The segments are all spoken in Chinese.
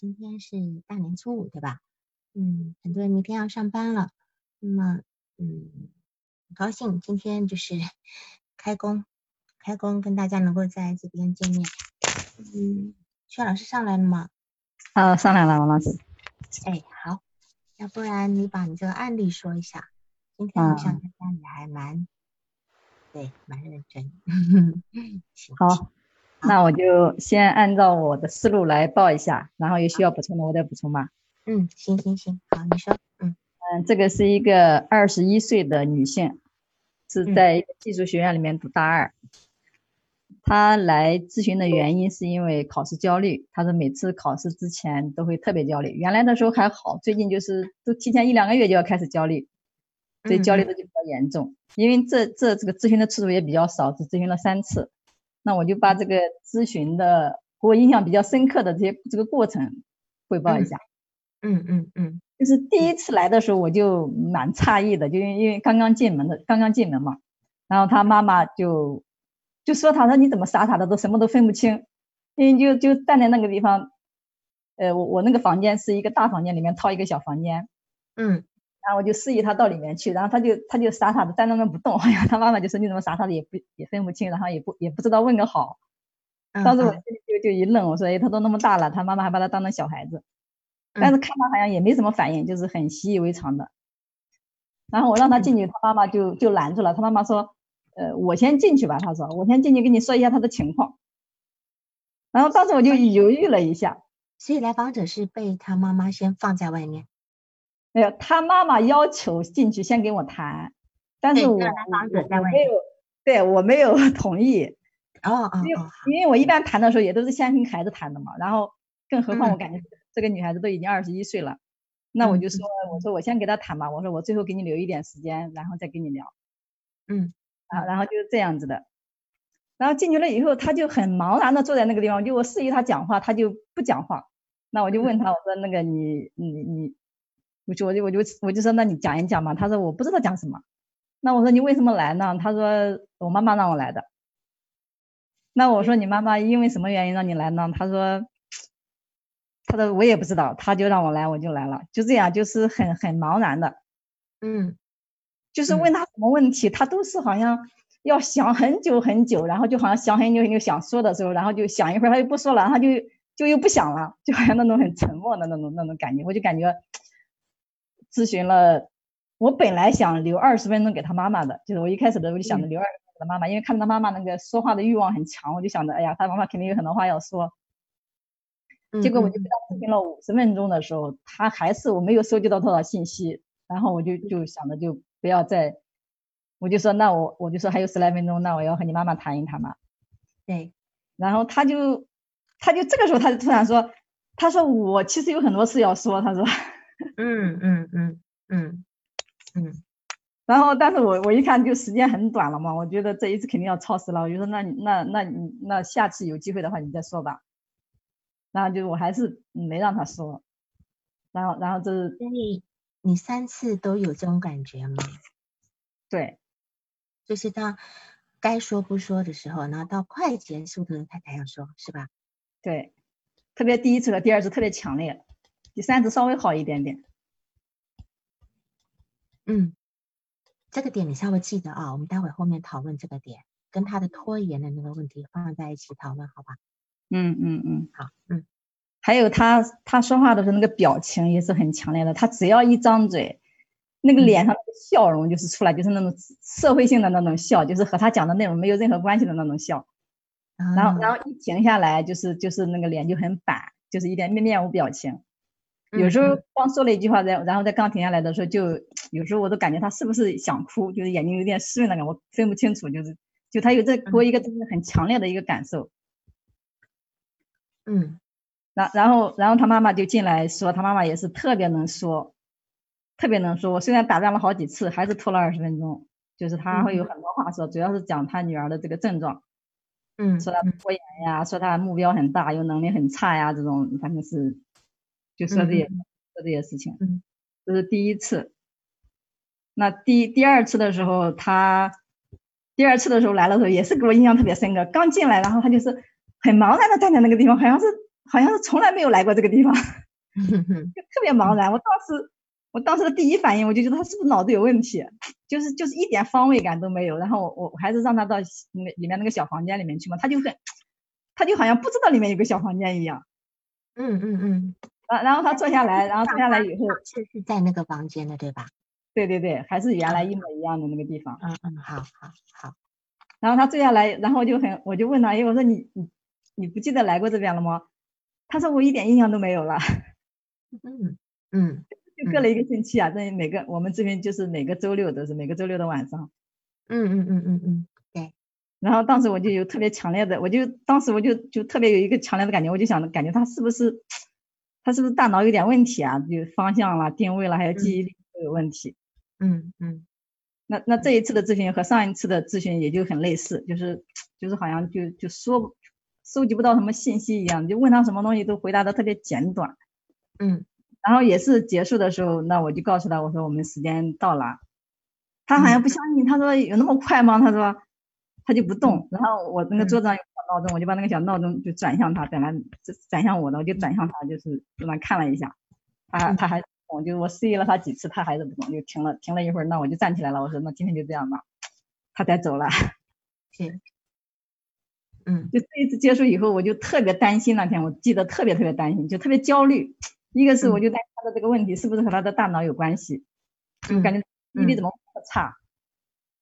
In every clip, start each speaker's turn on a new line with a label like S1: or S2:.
S1: 今天是大年初五，对吧？嗯，很多人明天要上班了，那么，嗯，很高兴今天就是 开工，开工跟大家能够在这边见面。嗯，薛老师上来了吗？
S2: 啊，上来了，王老师。
S1: 哎，好，要不然你把你这个案例说一下。今天好像大家也还蛮，对，蛮认真。
S2: 好。那我就先按照我的思路来报一下，然后有需要补充的我再补充吧。
S1: 嗯，行行行，好，你说。嗯
S2: 嗯，这个是一个二十一岁的女性，是在一个技术学院里面读大二。她来咨询的原因是因为考试焦虑，她说每次考试之前都会特别焦虑，原来的时候还好，最近就是都提前一两个月就要开始焦虑，所以焦虑的就比较严重。因为这这这个咨询的次数也比较少，只咨询了三次。那我就把这个咨询的给我印象比较深刻的这些这个过程汇报一下。
S1: 嗯嗯嗯，
S2: 就是第一次来的时候我就蛮诧异的，就因为因为刚刚进门的刚刚进门嘛，然后他妈妈就就说他说你怎么傻傻的都什么都分不清，因为就就站在那个地方，呃我我那个房间是一个大房间里面套一个小房间，
S1: 嗯。
S2: 然后我就示意他到里面去，然后他就他就傻傻的站在那不动，好像他妈妈就说你怎么傻傻的也不也分不清，然后也不也不知道问个好。当时我心里就就一愣，我说哎他都那么大了，他妈妈还把他当成小孩子，但是看他好像也没什么反应，就是很习以为常的。然后我让他进去，他妈妈就就拦住了，他妈妈说呃我先进去吧，他说我先进去跟你说一下他的情况。然后当时我就犹豫了一下，
S1: 所以来访者是被他妈妈先放在外面。
S2: 没有，他妈妈要求进去先跟我谈，但是我我没有，对我没有同意。
S1: 哦哦，
S2: 因为因为我一般谈的时候也都是先跟孩子谈的嘛，然后更何况我感觉这个女孩子都已经二十一岁了，那我就说我说我先给她谈吧，我说我最后给你留一点时间，然后再跟你聊。
S1: 嗯，
S2: 啊，然后就是这样子的，然后进去了以后，他就很茫然的坐在那个地方，就我示意他讲话，他就不讲话。那我就问他，我说那个你你你。我就我就我就我就说，那你讲一讲嘛。他说我不知道讲什么。那我说你为什么来呢？他说我妈妈让我来的。那我说你妈妈因为什么原因让你来呢？他说，他说我也不知道，他就让我来，我就来了。就这样，就是很很茫然的。
S1: 嗯，
S2: 就是问他什么问题，他都是好像要想很久很久，然后就好像想很久很久想说的时候，然后就想一会儿他又不说了，然后就就又不想了，就好像那种很沉默的那种那种感觉，我就感觉。咨询了，我本来想留二十分钟给他妈妈的，就是我一开始的我就想着留二十分钟给他妈妈，因为看到他妈妈那个说话的欲望很强，我就想着，哎呀，他妈妈肯定有很多话要说。结果我就给他咨询了五十分钟的时候，他还是我没有收集到多少信息，然后我就就想着就不要再，我就说那我我就说还有十来分钟，那我要和你妈妈谈一谈嘛。
S1: 对，
S2: 然后他就他就这个时候他就突然说，他说我其实有很多事要说，他说。
S1: 嗯嗯嗯嗯嗯，
S2: 然后但是我我一看就时间很短了嘛，我觉得这一次肯定要超时了，我就说那那那你那下次有机会的话你再说吧，然后就我还是没让他说，然后然后这是
S1: 你你三次都有这种感觉吗？
S2: 对，
S1: 就是他该说不说的时候，然后到快结束的时候他才要说，是吧？
S2: 对，特别第一次和第二次特别强烈。第三次稍微好一点点，
S1: 嗯，这个点你稍微记得啊，我们待会后面讨论这个点，跟他的拖延的那个问题放在一起讨论，好吧？
S2: 嗯嗯嗯，
S1: 好，嗯，
S2: 还有他他说话的时候那个表情也是很强烈的，他只要一张嘴，那个脸上的笑容就是出来，就是那种社会性的那种笑，就是和他讲的内容没有任何关系的那种笑，然后然后一停下来，就是就是那个脸就很板，就是一点面面无表情。有时候光说了一句话，然然后再刚停下来的时候，就有时候我都感觉他是不是想哭，就是眼睛有点湿润那个，我分不清楚，就是就他有这给我一个就是很强烈的一个感受。
S1: 嗯，
S2: 然然后然后他妈妈就进来说，他妈妈也是特别能说，特别能说。我虽然打断了好几次，还是拖了二十分钟，就是他会有很多话说，主要是讲他女儿的这个症状。
S1: 嗯，
S2: 说他拖延呀，说他目标很大，又能力很差呀，这种反正是。就说这些说这些事情，
S1: 嗯，
S2: 这是第一次。那第第二次的时候，他第二次的时候来的时候，也是给我印象特别深刻。刚进来，然后他就是很茫然的站在那个地方，好像是好像是从来没有来过这个地方，就特别茫然。我当时，我当时的第一反应，我就觉得他是不是脑子有问题，就是就是一点方位感都没有。然后我我还是让他到那里面那个小房间里面去嘛，他就很，他就好像不知道里面有个小房间一样。
S1: 嗯嗯嗯。
S2: 然然后他坐下来，然后坐下来以后，
S1: 是是在那个房间的对吧？
S2: 对对对，还是原来一模一样的那个地方。
S1: 嗯嗯，好好好。
S2: 然后他坐下来，然后我就很，我就问他，哎，我说你你你不记得来过这边了吗？他说我一点印象都没有了。
S1: 嗯嗯，
S2: 就隔了一个星期啊，这每个我们这边就是每个周六都是每个周六的晚上。
S1: 嗯嗯嗯嗯嗯，对。
S2: 然后当时我就有特别强烈的，我就当时我就就特别有一个强烈的感觉，我就想感觉他是不是他是不是大脑有点问题啊？就方向啦、定位啦，还有记忆力都有问题。
S1: 嗯嗯。
S2: 那那这一次的咨询和上一次的咨询也就很类似，就是就是好像就就说收集不到什么信息一样，就问他什么东西都回答的特别简短，
S1: 嗯，
S2: 然后也是结束的时候，那我就告诉他我说我们时间到了，他好像不相信，他说有那么快吗？他说他就不动，然后我那个桌子上闹钟，我就把那个小闹钟就转向他，本来转向我的，我就转向他，就是让他看了一下，他他还。我就我示意了他几次，他还是不动，就停了，停了一会儿，那我就站起来了。我说那今天就这样吧，他才走了。
S1: 是，嗯，
S2: 就这一次结束以后，我就特别担心。那天我记得特别特别担心，就特别焦虑。一个是我就担心他的这个问题是不是和他的大脑有关系，就感觉记忆力怎么这么差。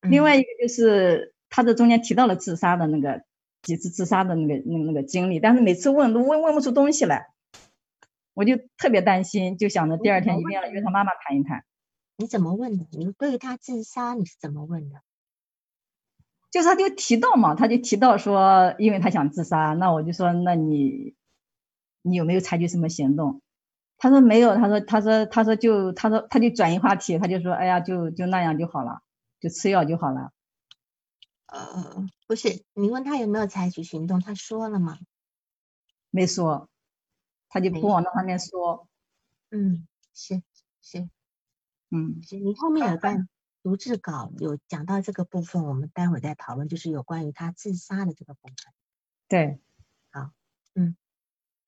S2: 另外一个就是他这中间提到了自杀的那个几次自杀的那个那个那个经历，但是每次问都问问不出东西来。我就特别担心，就想着第二天一定要约他妈妈谈一谈。
S1: 你怎么问的？你对于他自杀你是怎么问的？
S2: 就是他就提到嘛，他就提到说，因为他想自杀，那我就说，那你你有没有采取什么行动？他说没有，他说他说他说就他说他就转移话题，他就说，哎呀，就就那样就好了，就吃药就好了。
S1: 呃，不是，你问他有没有采取行动，他说了吗？
S2: 没说。他就不往那方面说，
S1: 嗯，是是，
S2: 嗯，
S1: 是你后面有段读字稿有讲到这个部分，我们待会再讨论，就是有关于他自杀的这个部分。
S2: 对，
S1: 好，嗯，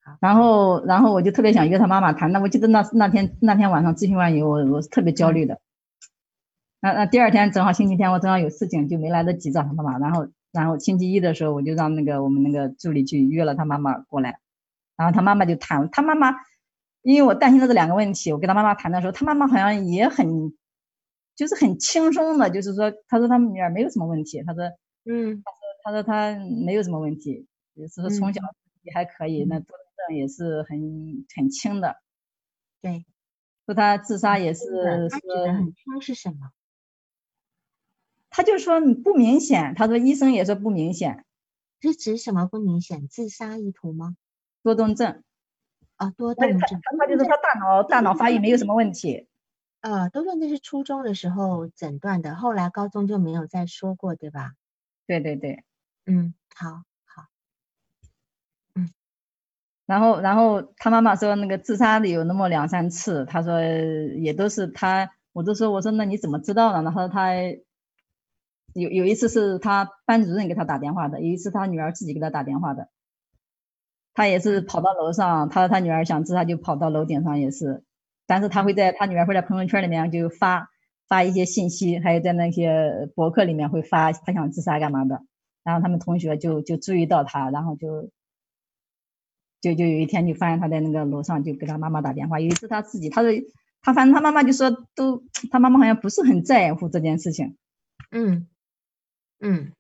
S1: 好，
S2: 然后然后我就特别想约他妈妈谈，那我记得那那天那天晚上咨询完以后，我我是特别焦虑的。那那第二天正好星期天，我正好有事情，就没来得及找他妈妈。然后然后星期一的时候，我就让那个我们那个助理去约了他妈妈过来。然后他妈妈就谈，他妈妈，因为我担心的这两个问题，我跟他妈妈谈的时候，他妈妈好像也很，就是很轻松的，就是说，他说他们女儿没有什么问题，他说，
S1: 嗯，
S2: 他说他说他没有什么问题，就是说从小也还可以，那多动症也是很很轻的，
S1: 对，
S2: 说他自杀也是
S1: 说很轻是什么？
S2: 他就说你不明显，他说医生也说不明显，
S1: 是指什么不明显？自杀意图吗？
S2: 多动症，
S1: 啊，多动症，
S2: 他就是他大脑大脑发育没有什么问题，
S1: 啊，多动症是初中的时候诊断的，后来高中就没有再说过，对吧？
S2: 对对对，
S1: 嗯，好，好，嗯，
S2: 然后然后他妈妈说那个自杀的有那么两三次，他说也都是他，我就说我说那你怎么知道呢？然后他有有一次是他班主任给他打电话的，有一次他女儿自己给他打电话的。他也是跑到楼上，他他女儿想自杀就跑到楼顶上也是，但是他会在他女儿会在朋友圈里面就发发一些信息，还有在那些博客里面会发他想自杀干嘛的，然后他们同学就就注意到他，然后就就就有一天就发现他在那个楼上就给他妈妈打电话，有一次他自己他说他反正他妈妈就说都他妈妈好像不是很在乎这件事情，
S1: 嗯嗯，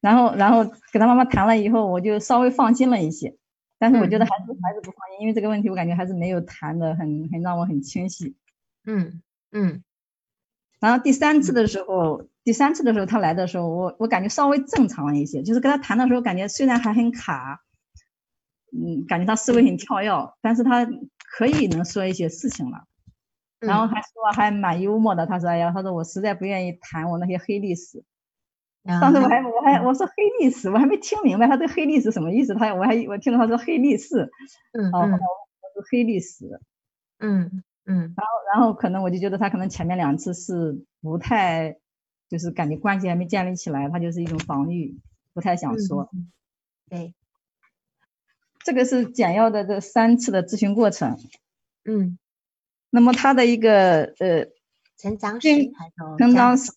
S2: 然后然后给他妈妈谈了以后，我就稍微放心了一些。但是我觉得还是还是不放心，因为这个问题我感觉还是没有谈的很很让我很清晰。
S1: 嗯嗯。
S2: 然后第三次的时候，第三次的时候他来的时候，我我感觉稍微正常了一些，就是跟他谈的时候，感觉虽然还很卡，嗯，感觉他思维很跳跃，但是他可以能说一些事情了。然后还说还蛮幽默的，他说哎呀，他说我实在不愿意谈我那些黑历史。当时我还我还我说黑历史，我还没听明白他这黑历史什么意思。他我还我听到他说黑历史，
S1: 嗯
S2: 哦，我说黑历史，
S1: 嗯嗯，
S2: 然后然后可能我就觉得他可能前面两次是不太，就是感觉关系还没建立起来，他就是一种防御，不太想说。
S1: 对，
S2: 这个是简要的这三次的咨询过程。
S1: 嗯，
S2: 那么他的一个呃
S1: 成长史
S2: 成长史，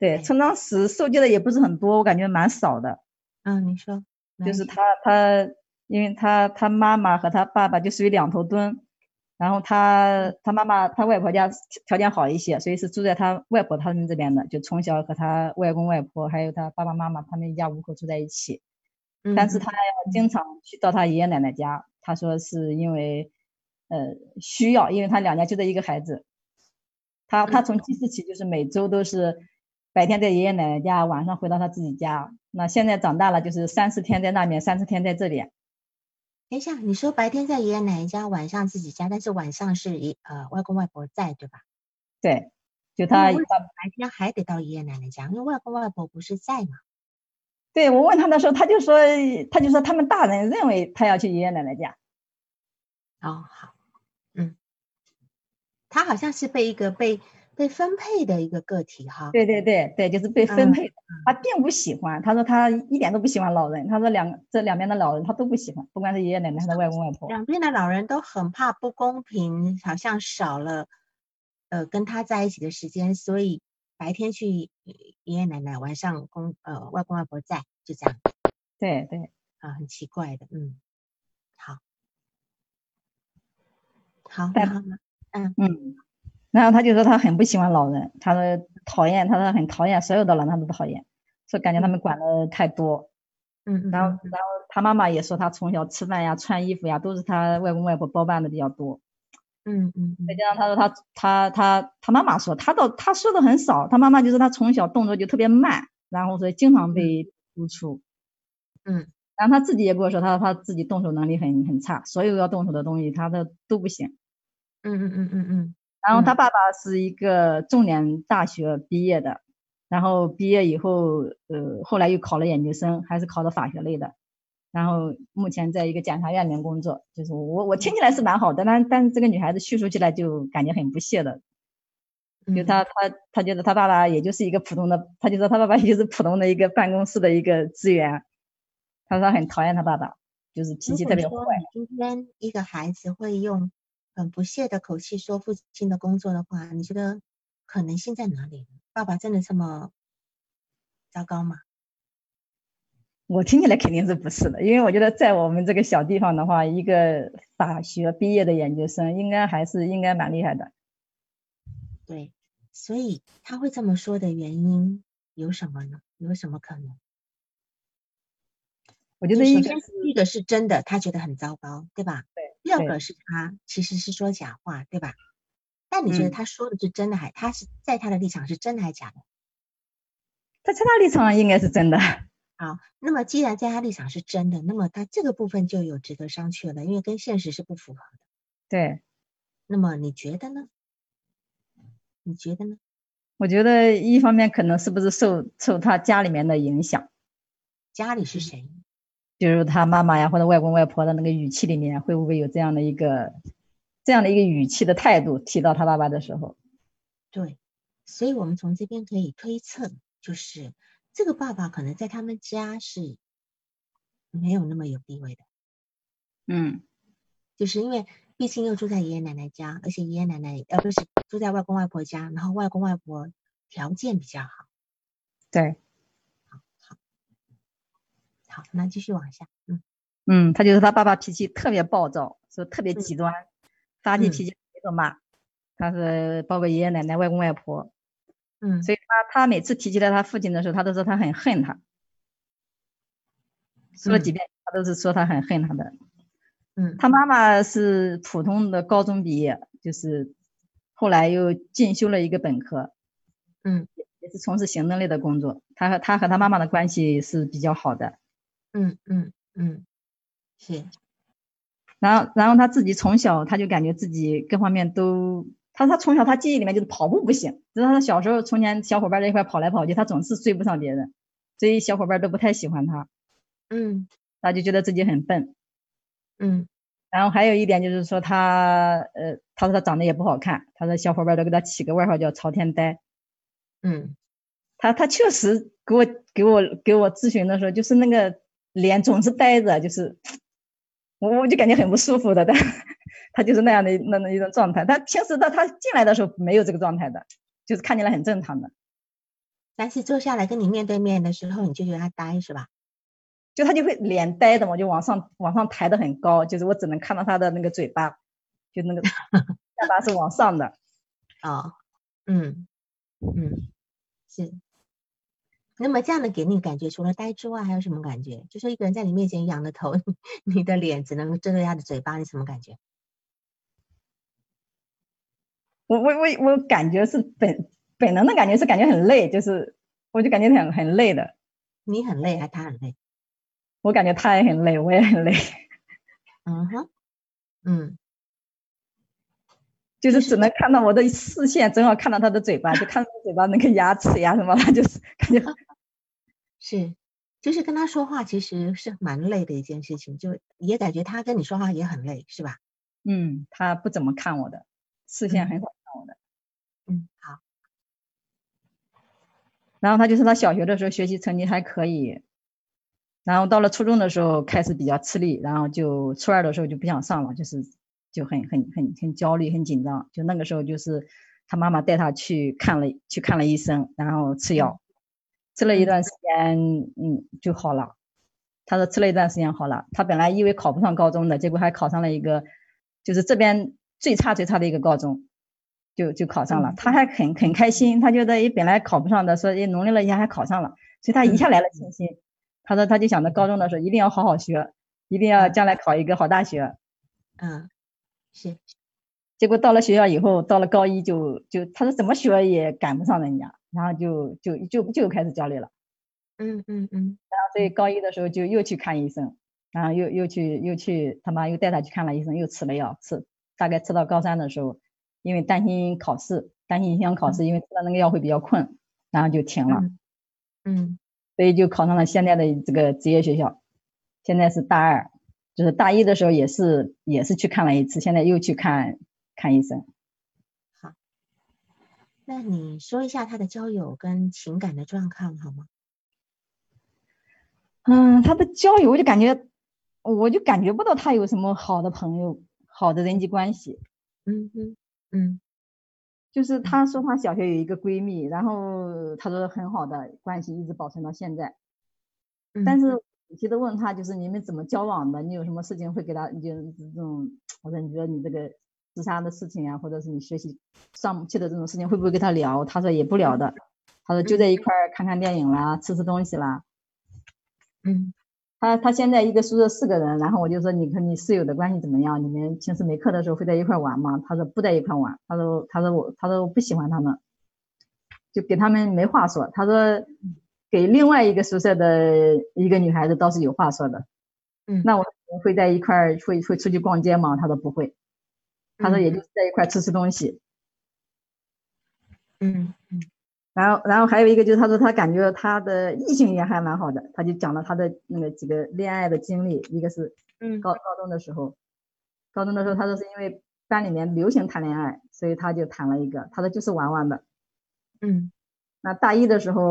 S2: 对从当时受教的也不是很多，我感觉蛮少的。
S1: 嗯，你说
S2: 就是他他，因为他他妈妈和他爸爸就属于两头蹲，然后他他妈妈他外婆家条件好一些，所以是住在他外婆他们这边的，就从小和他外公外婆还有他爸爸妈妈他们一家五口住在一起。
S1: 嗯
S2: 但是他要经常去到他爷爷奶奶家，他说是因为呃需要，因为他两家就这一个孩子，他他从记事起就是每周都是白天在爷爷奶奶家，晚上回到他自己家。那现在长大了，就是三四天在那边，三四天在这里。
S1: 等一下，你说白天在爷爷奶奶家，晚上自己家，但是晚上是爷呃外公外婆在，对吧？
S2: 对，就他
S1: 白天还得到爷爷奶奶家？因为外公外婆不是在嘛？
S2: 对我问他的时候，他就说他就说他们大人认为他要去爷爷奶奶家。
S1: 哦，好，嗯，他好像是被一个被被分配的一个个体哈。
S2: 对对对对，就是被分
S1: 嗯
S2: 配的。他并不喜欢，他说他一点都不喜欢老人。他说两这两边的老人他都不喜欢，不管是爷爷奶奶还是外公外婆。
S1: 两边的老人都很怕不公平，好像少了呃跟他在一起的时间，所以白天去爷爷奶奶，晚上公呃外公外婆在，就这样
S2: 对对，
S1: 啊，很奇怪的，嗯，好，好，
S2: 但
S1: 然后呢？
S2: 嗯，然后他就说他很不喜欢老人，他说讨厌，他说很讨厌所有的老人，他都讨厌，说感觉他们管的太多。
S1: 嗯嗯，
S2: 然后
S1: 嗯
S2: 然后他妈妈也说他从小吃饭呀、穿衣服呀都是他外公外婆包办的比较多。
S1: 嗯嗯嗯
S2: 再加上他说他他他他妈妈说他倒他说的很少，他妈妈就说他从小动作就特别慢，然后所以经常被督促。
S1: 嗯
S2: 然后他自己也跟我说，他说他自己动手能力很很差，所有要动手的东西他的都不行。
S1: 嗯嗯嗯嗯嗯
S2: 然后他
S1: 嗯
S2: 爸爸是一个重点大学毕业的，然后毕业以后，呃，后来又考了研究生，还是考的法学类的，然后目前在一个检察院里面工作。就是我我听起来是蛮好的，但但是这个女孩子叙述起来就感觉很不屑的，
S1: 嗯，
S2: 就她她她觉得她爸爸也就是一个普通的，他就说他爸爸也就是普通的一个办公室的一个职员，她说他很讨厌她爸爸，就是脾气特别坏。
S1: 今天一个孩子会用很不屑的口气说父亲的工作的话，你觉得可能性在哪里？爸爸真的这么糟糕吗？
S2: 我听起来肯定是不是的，因为我觉得在我们这个小地方的话，一个法学毕业的研究生应该还是应该蛮厉害的。
S1: 对，所以他会这么说的原因有什么呢？有什么可能？
S2: 我觉得一个
S1: 就首先第一个是真的，他觉得很糟糕，对吧？
S2: 对。
S1: 第二个是他其实是说假话，对吧？但你觉得
S2: 嗯
S1: 他说的是真的还，他是在他的立场是真的还是假的？
S2: 在他立场应该是真的。
S1: 好，那么既然在他立场是真的，那么他这个部分就有值得商榷了，因为跟现实是不符合的。
S2: 对，
S1: 那么你觉得呢？你觉得呢？
S2: 我觉得一方面可能是不是受受他家里面的影响，
S1: 家里是谁？
S2: 比如他妈妈呀或者外公外婆的那个语气里面，会不会有这样的一个这样的一个语气的态度提到他爸爸的时候？
S1: 对，所以我们从这边可以推测，就是这个爸爸可能在他们家是没有那么有地位的，
S2: 嗯，
S1: 就是因为毕竟又住在爷爷奶奶家，而且爷爷奶奶呃不是住在外公外婆家，然后外公外婆条件比较好。
S2: 对，
S1: 好，那继续往下，嗯
S2: 嗯，他就是他爸爸脾气特别暴躁，说特别
S1: 嗯
S2: 极端，发起
S1: 嗯
S2: 脾气没个骂。他是包括爷爷奶奶、外公外婆，
S1: 嗯
S2: 所以他他每次提起来他父亲的时候，他都说他很恨他，说了几
S1: 嗯
S2: 遍，他都是说他很恨他的。
S1: 嗯，
S2: 他妈妈是普通的高中毕业，就是后来又进修了一个本科，
S1: 嗯
S2: 也是从事行政类的工作。他和他和他妈妈的关系是比较好的。
S1: 嗯嗯嗯，是，
S2: 然后，然后他自己从小他就感觉自己各方面都，他他从小他记忆里面就是跑步不行，就是他小时候从前小伙伴在一块跑来跑去，他总是追不上别人，所以小伙伴都不太喜欢他，
S1: 嗯
S2: 他就觉得自己很笨。
S1: 嗯
S2: 然后还有一点就是说他，呃，他说他长得也不好看，他说小伙伴都给他起个外号叫朝天呆。
S1: 嗯
S2: 他他确实给我给我给我咨询的时候，就是那个脸总是呆着，就是我我就感觉很不舒服的，但他就是那样的那那一种状态。他平时的他进来的时候没有这个状态的，就是看起来很正常的。
S1: 但是坐下来跟你面对面的时候，你就觉得他呆是吧？
S2: 就他就会脸呆的嘛，就往上往上抬的很高，就是我只能看到他的那个嘴巴，就那个 下巴是往上的。
S1: 哦，嗯嗯，是。那么这样的给你感觉，除了呆之外，还有什么感觉？就说一个人在你面前仰着头，你的脸只能遮着他的嘴巴，你什么感觉？
S2: 我我我我感觉是本本能的感觉是感觉很累，就是我就感觉很很累的。
S1: 你很累还是他很累？
S2: 我感觉他也很累，我也很累。
S1: 嗯哼，嗯，
S2: 就是只能看到我的视线，正好看到他的嘴巴，就看到嘴巴那个牙齿呀什么，就是感觉。
S1: 是，就是跟他说话其实是蛮累的一件事情，就也感觉他跟你说话也很累，是吧？
S2: 嗯，他不怎么看我的，视线很少看我的。
S1: 嗯，好。
S2: 然后他就是他小学的时候学习成绩还可以，然后到了初中的时候开始比较吃力，然后就初二的时候就不想上了，就是就很很很很焦虑很紧张，就那个时候就是他妈妈带他去看了去看了医生，然后吃药。吃了一段时间，嗯，就好了。他说吃了一段时间好了。他本来以为考不上高中的，结果还考上了一个，就是这边最差最差的一个高中，就就考上了。他还很很开心，他觉得也本来考不上的，说也努力了一下还考上了，所以他一下来了信心。他说他就想着高中的时候一定要好好学，一定要将来考一个好大学。
S1: 嗯，是。
S2: 结果到了学校以后，到了高一就就他说怎么学也赶不上人家。然后就就就就开始焦虑了，
S1: 嗯嗯嗯，
S2: 然后所以高一的时候就又去看医生，然后又又去又去他妈又带他去看了医生，又吃了药，吃大概吃到高三的时候，因为担心考试，担心影响考试，因为吃了那个药会比较困，然后就停了，
S1: 嗯，
S2: 所以就考上了现在的这个职业学校，现在是大二，就是大一的时候也是也是去看了一次，现在又去看看医生。
S1: 那你说一下他的交友跟情感的状况好吗？
S2: 嗯，他的交友我就感觉，我就感觉不到他有什么好的朋友、好的人际关系。
S1: 嗯嗯嗯，
S2: 就是他说他小学有一个闺蜜，然后他说很好的关系一直保存到现在。但是仔细的问他，就是你们怎么交往的？你有什么事情会给他？就这种，我说你觉得你这个。自杀的事情啊，或者是你学习上不去的这种事情，会不会跟他聊？他说也不聊的。他说就在一块儿看看电影啦，吃吃东西啦。
S1: 嗯，
S2: 他他现在一个宿舍四个人，然后我就说你和你室友的关系怎么样？你们平时没课的时候会在一块玩吗？他说不在一块玩。他说他说我他说我不喜欢他们，就给他们没话说。他说给另外一个宿舍的一个女孩子倒是有话说的。
S1: 嗯，
S2: 那我们会在一块儿会会出去逛街吗？他说不会。他说，也就是在一块吃吃东西，
S1: 嗯嗯，
S2: 然后然后还有一个就是，他说他感觉他的异性缘还蛮好的，他就讲了他的那个几个恋爱的经历，一个是
S1: 嗯。
S2: 高高中的时候，高中的时候他说是因为班里面流行谈恋爱，所以他就谈了一个，他说就是玩玩的，
S1: 嗯，
S2: 那大一的时候，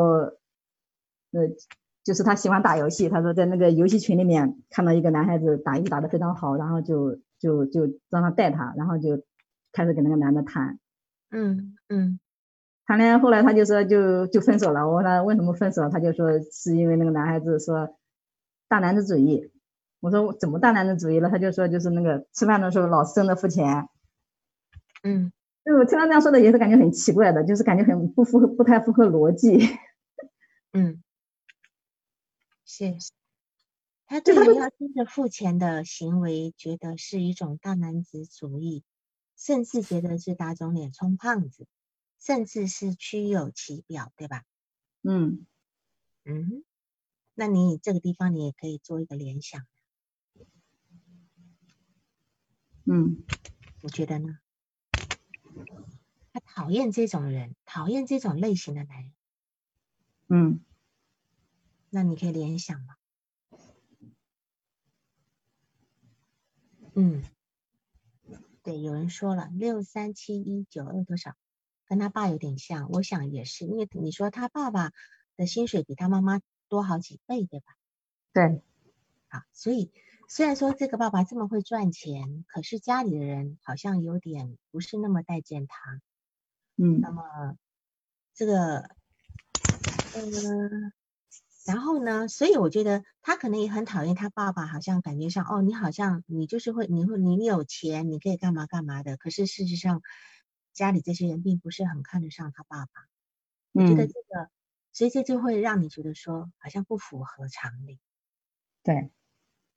S2: 呃，就是他喜欢打游戏，他说在那个游戏群里面看到一个男孩子打游戏打得非常好，然后就。就就让他带他，然后就开始跟那个男的谈，
S1: 嗯嗯，
S2: 谈恋爱后来他就说就就分手了。我问他为什么分手，他就说是因为那个男孩子说大男子主义。我说怎么大男子主义了？他就说就是那个吃饭的时候老是争着付钱。
S1: 嗯，
S2: 就我听他这样说的也是感觉很奇怪的，就是感觉很不符合不太符合逻辑。
S1: 嗯，是。他对于要争着付钱的行为，觉得是一种大男子主义，甚至觉得是打肿脸充胖子，甚至是虚有其表，对吧？
S2: 嗯
S1: 嗯，那你这个地方你也可以做一个联想，
S2: 嗯，
S1: 你觉得呢？他讨厌这种人，讨厌这种类型的男人，
S2: 嗯，
S1: 那你可以联想吗？嗯，对，有人说了六三七一九二多少，跟他爸有点像，我想也是，因为你说他爸爸的薪水比他妈妈多好几倍，对吧？
S2: 对，
S1: 啊，所以虽然说这个爸爸这么会赚钱，可是家里的人好像有点不是那么待见他。
S2: 嗯
S1: 那么这个，呃，然后呢，所以我觉得他可能也很讨厌他爸爸，好像感觉上哦，你好像你就是会，你会你你有钱，你可以干嘛干嘛的。可是事实上，家里这些人并不是很看得上他爸爸。我觉得
S2: 嗯
S1: 这个，所以这就会让你觉得说，好像不符合常理。
S2: 对，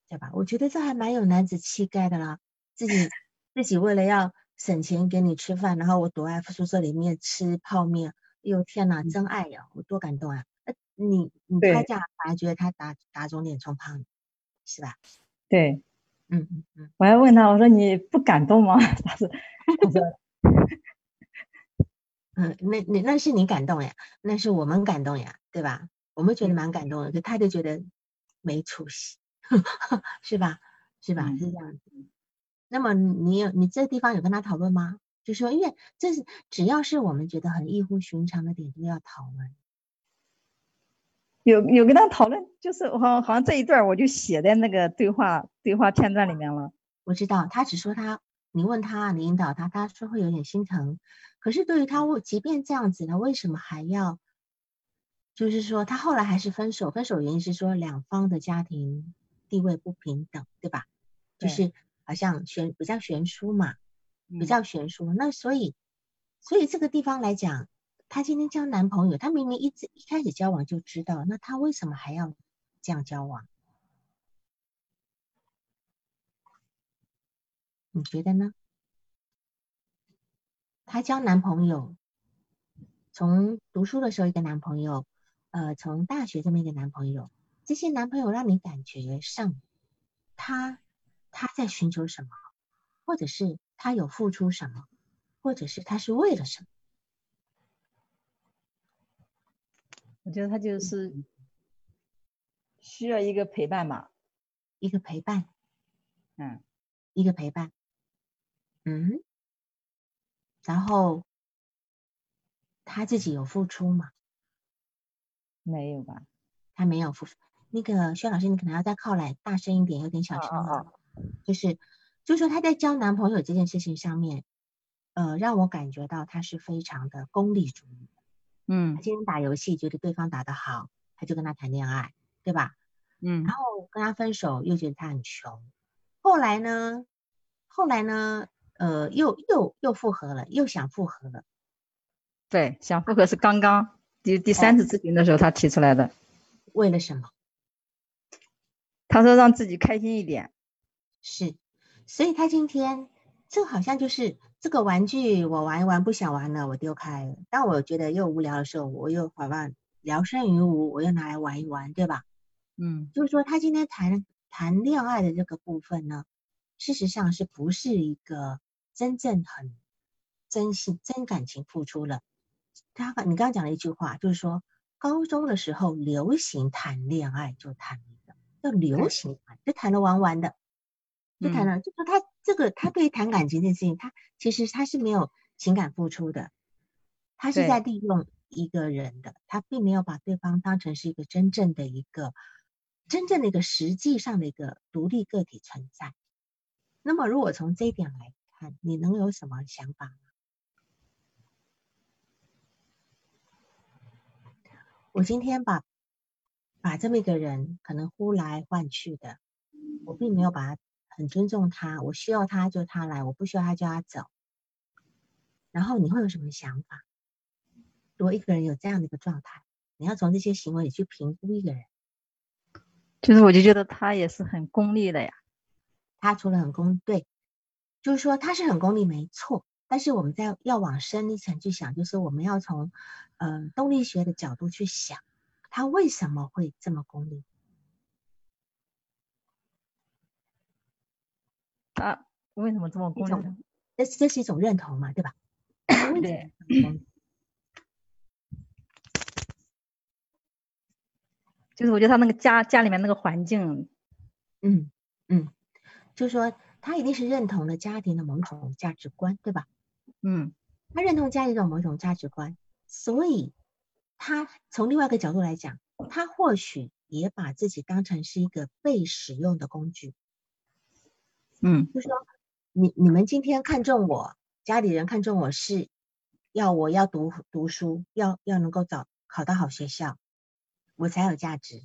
S1: 对吧？我觉得这还蛮有男子气概的啦，自己 自己为了要省钱给你吃饭，然后我躲在宿舍里面吃泡面，哎呦天哪，真爱呀、我多感动啊！呃，你你
S2: 对
S1: 他这样反而觉得他打打肿脸充胖子，是吧？
S2: 对，
S1: 嗯嗯嗯，
S2: 我还问他，我说你不感动吗？他说，他说，
S1: 嗯，那那那是你感动呀，那是我们感动呀，对吧？我们觉得蛮感动的，可他就觉得没出息，是吧？是吧？
S2: 嗯
S1: 是这样子。那么你有你这地方有跟他讨论吗？就说因为这是只要是我们觉得很异乎寻常的点，都要讨论。
S2: 有有跟他讨论，就是我好像好像这一段我就写在那个对话对话片段里面了。
S1: 我知道他只说他，你问他，你引导他，他说会有点心疼。可是对于他，为即便这样子他，为什么还要？就是说他后来还是分手，分手原因是说两方的家庭地位不平等，对吧？就是好像悬比较悬殊嘛，比
S2: 嗯
S1: 较悬殊。那所以，所以这个地方来讲，她今天交男朋友，她明明一直一开始交往就知道，那她为什么还要这样交往？你觉得呢？她交男朋友，从读书的时候一个男朋友，呃，从大学这么一个男朋友，这些男朋友让你感觉上，他他在寻求什么，或者是他有付出什么，或者是他是为了什么？
S2: 我觉得他就是需要一个陪伴嘛。
S1: 一个陪伴，
S2: 嗯，
S1: 一个陪伴，嗯，然后他自己有付出吗？
S2: 没有吧？
S1: 他没有付出。那个薛老师，你可能要再靠来大声一点，有点小声
S2: 哦
S1: 了。就是，就是说他在交男朋友这件事情上面，呃，让我感觉到他是非常的功利主义。
S2: 嗯
S1: 他今天打游戏觉得对方打得好，他就跟他谈恋爱，对吧？
S2: 嗯
S1: 然后跟他分手又觉得他很穷，后来呢，后来呢，呃，又又又复合了，又想复合了，
S2: 对，想复合是刚刚第第三次咨询的时候他提出来的。
S1: 为了什么？
S2: 他说让自己开心一点。
S1: 是，所以他今天这好像就是这个玩具，我玩一玩不想玩了，我丢开了。当我觉得又无聊的时候，我又好吧，聊胜于无，我又拿来玩一玩，对吧？
S2: 嗯
S1: 就是说，他今天谈谈恋爱的这个部分呢，事实上是不是一个真正很真心、真感情付出了？他你刚刚讲了一句话，就是说高中的时候流行谈恋爱就谈一个，叫流行谈，就谈了玩玩的，就谈了，就说他这个他对于谈感情这件事情，他其实他是没有情感付出的，他是在利用一个人的，他并没有把对方当成是一个真正的一个真正的一个实际上的一个独立个体存在。那么，如果从这一点来看，你能有什么想法吗？我今天把把这么一个人可能呼来唤去的，我并没有把他很尊重他，我需要他就他来，我不需要他就他走。然后你会有什么想法？如果一个人有这样的一个状态，你要从这些行为里去评估一个人，
S2: 就是我就觉得他也是很功利的呀。
S1: 他除了很功对，就是说他是很功利没错，但是我们在要往深一层去想，就是我们要从呃动力学的角度去想，他为什么会这么功利？
S2: 他为什么这么功利
S1: 种
S2: 呢？
S1: 这这是一种认同嘛，对吧？
S2: 对 就是我觉得他那个家家里面那个环境，
S1: 嗯嗯，就是说他一定是认同了家庭的某种价值观，对吧？
S2: 嗯
S1: 他认同家里的某种价值观，所以他从另外一个角度来讲，他或许也把自己当成是一个被使用的工具，
S2: 嗯，
S1: 就说你你们今天看中我，家里人看中我是要我要读读书，要要能够找考到好学校，我才有价值。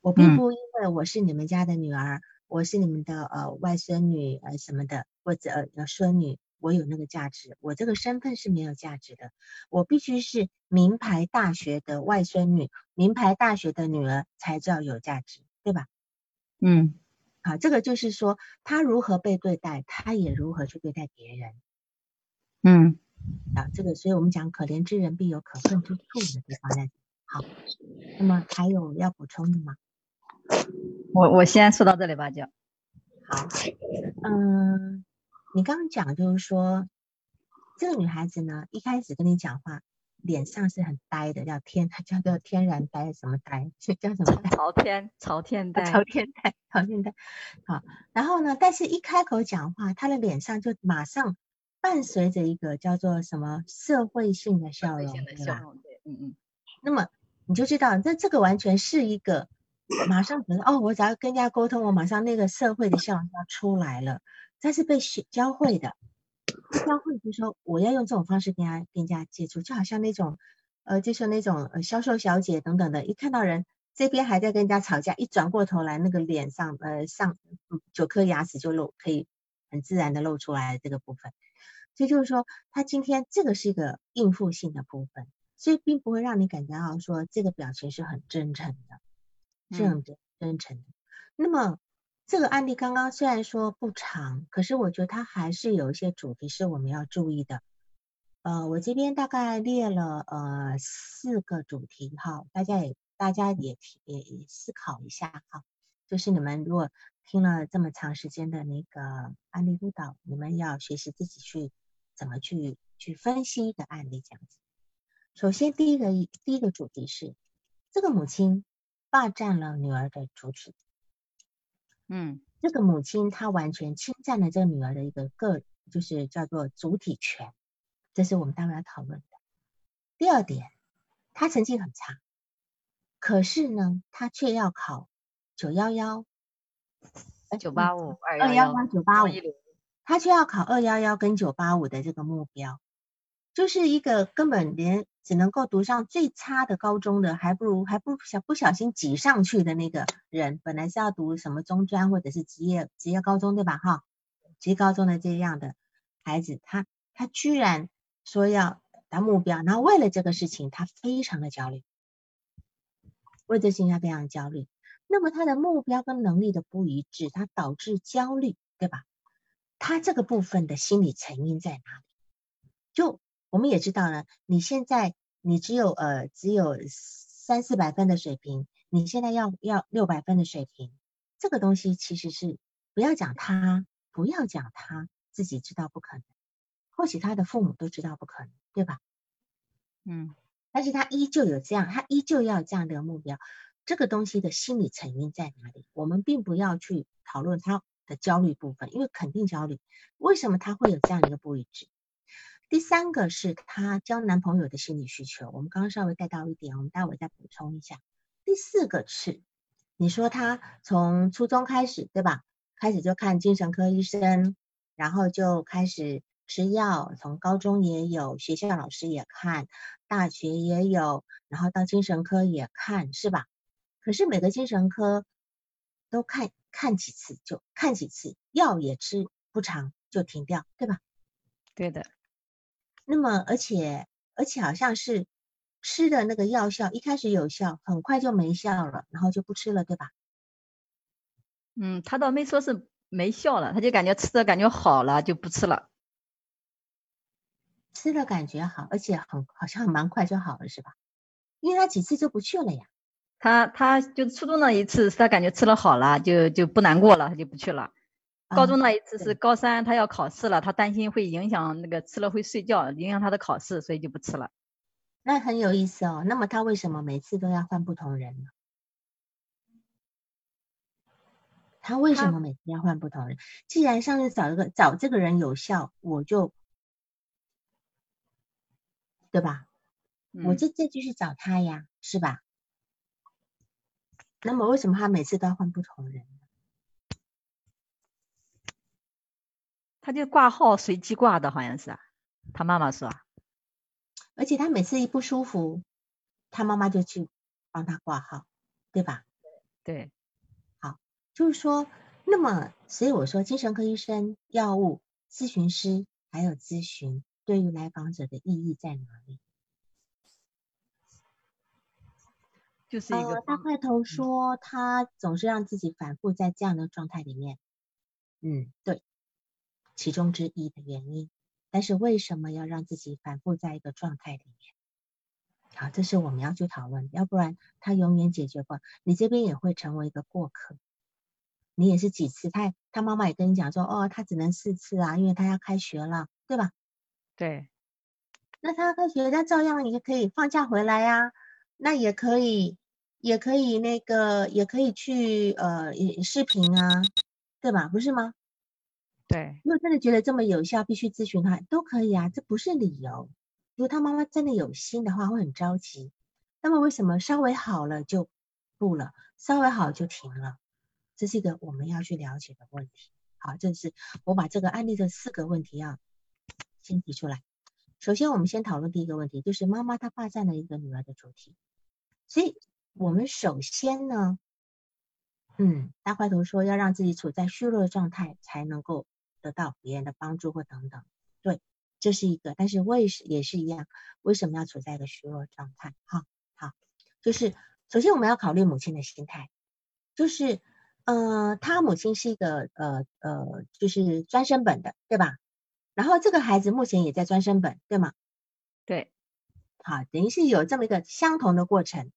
S1: 我并不因为我是你们家的女儿，我是你们的呃外孙女呃什么的，或者呃孙女，我有那个价值，我这个身份是没有价值的。我必须是名牌大学的外孙女，名牌大学的女儿才叫有价值，对吧？
S2: 嗯，
S1: 好，这个就是说他如何被对待，他也如何去对待别人。
S2: 嗯，
S1: 啊，这个，所以我们讲可怜之人必有可恨之处的地方在。好，那么还有要补充的吗？
S2: 我我先说到这里吧，就
S1: 好。嗯，你刚刚讲就是说，这个女孩子呢，一开始跟你讲话，脸上是很呆的，叫天，叫做天然呆，什么呆？叫什么？
S2: 朝天，朝天呆，
S1: 朝天呆，朝天呆。好，然后呢，但是一开口讲话，他的脸上就马上伴随着一个叫做什么社会性的笑容，对吧？
S2: 对，嗯嗯。
S1: 那么你就知道，这这个完全是一个。马上觉得哦，我只要跟人家沟通，我马上那个社会的笑容要出来了。它是被学教会的，教会就是说我要用这种方式跟人家跟人家接触，就好像那种呃，就是那种呃销售小姐等等的，一看到人这边还在跟人家吵架，一转过头来，那个脸上呃上九颗牙齿就露，可以很自然的露出来这个部分。所以就是说，他今天这个是一个应付性的部分，所以并不会让你感觉到说这个表情是很真诚的。这样的真诚的，那么这个案例刚刚虽然说不长，可是我觉得它还是有一些主题是我们要注意的。呃，我这边大概列了呃四个主题哈，大家也大家也也也思考一下哈。就是你们如果听了这么长时间的那个案例督导，你们要学习自己去怎么去去分析一个案例这样子。首先第一个第一个主题是这个母亲。霸占了女儿的主体，
S2: 嗯，
S1: 这个母亲她完全侵占了这个女儿的一个个，就是叫做主体权，这是我们待会要讨论的。第二点，她成绩很差，可是呢，她却要考九幺幺、
S2: 九八五、
S1: 二幺幺、九八五，她却要考二幺幺跟九八五的这个目标。就是一个根本连只能够读上最差的高中的，还不如还不小不小心挤上去的那个人，本来是要读什么中专或者是职业职业高中，对吧？哈，职业高中的这样的孩子，他他居然说要达目标，然后为了这个事情，他非常的焦虑，为这事情他非常焦虑。那么他的目标跟能力的不一致，他导致焦虑，对吧？他这个部分的心理成因在哪里？就我们也知道呢，你现在你只有呃只有三四百分的水平，你现在要要六百分的水平，这个东西其实是不要讲他，不要讲他自己知道不可能，或许他的父母都知道不可能，对吧？
S2: 嗯，
S1: 但是他依旧有这样，他依旧要这样的目标，这个东西的心理成因在哪里？我们并不要去讨论他的焦虑部分，因为肯定焦虑，为什么他会有这样的一个不一致？第三个是她交男朋友的心理需求，我们刚刚稍微带到一点，我们待会再补充一下。第四个是，你说她从初中开始，对吧？开始就看精神科医生，然后就开始吃药，从高中也有，学校老师也看，大学也有，然后到精神科也看，是吧？可是每个精神科都看看几次就看几次，药也吃不长就停掉，对吧？
S2: 对的。
S1: 那么，而且而且好像是吃的那个药效一开始有效，很快就没效了，然后就不吃了，对吧？
S2: 嗯，他倒没说是没效了，他就感觉吃的感觉好了，就不吃了。
S1: 吃的感觉好，而且很好像蛮快就好了，是吧？因为他几次就不去了呀。
S2: 他他就初中那一次，他感觉吃了好了，就就不难过了，他就不去了。高中那一次是高三，他要考试了，他担心会影响那个吃了会睡觉，影响他的考试，所以就不吃了。
S1: 那很有意思哦。那么他为什么每次都要换不同人呢？他为什么每次要换不同人？既然上次找一个找这个人有效，我就对吧？我这这就是找他呀，是吧？那么为什么他每次都要换不同人？
S2: 他就挂号随机挂的，好像是，他妈妈说。
S1: 而且他每次一不舒服，他妈妈就去帮他挂号，对吧？
S2: 对。
S1: 好，就是说，那么，所以我说，精神科医生、药物咨询师还有咨询，对于来访者的意义在哪里？
S2: 就是一个
S1: 大块头说，他总是让自己反复在这样的状态里面。嗯，对，其中之一的原因。但是为什么要让自己反复在一个状态里面？好，这是我们要去讨论。要不然他永远解决不了，你这边也会成为一个过客。你也是几次，他他妈妈也跟你讲说，哦，他只能四次啊，因为他要开学了，对吧？
S2: 对。
S1: 那他要开学，那照样也可以放假回来呀，那也可以。也可以那个，也可以去呃视频啊，对吧？不是吗？
S2: 对。
S1: 如果真的觉得这么有效，必须咨询他，都可以啊，这不是理由。如果他妈妈真的有心的话，会很着急。那么为什么稍微好了就不了，稍微好就停了？这是一个我们要去了解的问题。好，这是我把这个案例的四个问题要先提出来。首先，我们先讨论第一个问题，就是妈妈她霸占了一个女儿的主体，所以。我们首先呢，嗯，大块头说要让自己处在虚弱的状态，才能够得到别人的帮助或等等。对，这是一个。但是为什也是一样，为什么要处在一个虚弱状态？哈，好，就是首先我们要考虑母亲的心态，就是呃，他母亲是一个呃呃，就是专升本的，对吧？然后这个孩子目前也在专升本，对吗？
S2: 对，
S1: 好，等于是有这么一个相同的过程。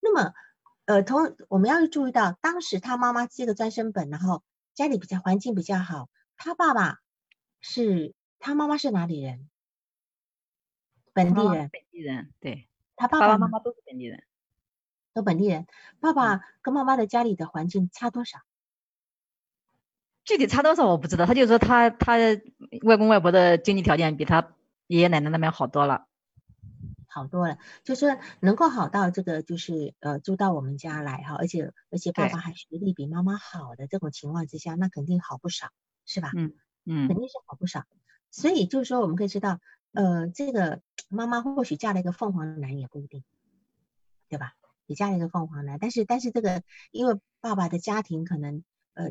S1: 那么，呃，同我们要注意到，当时他妈妈接个专升本，然后家里比较环境比较好。他爸爸是，他妈妈是哪里人？本地人。
S2: 本地人，对。
S1: 他爸爸
S2: 妈妈都是本地人，
S1: 都本地人。爸爸跟妈妈的家里的环境差多少？
S2: 具体差多少我不知道。他就说他他外公外婆的经济条件比他爷爷奶奶那边好多了。
S1: 好多了，就是能够好到这个，就是呃住到我们家来哈，而且而且爸爸还学历比妈妈好的这种情况之下，那肯定好不少，是吧？
S2: 嗯嗯，
S1: 肯定是好不少。所以就是说，我们可以知道，呃，这个 妈妈或许嫁了一个凤凰男也不一定，对吧？也嫁了一个凤凰男，但是但是这个因为爸爸的家庭可能呃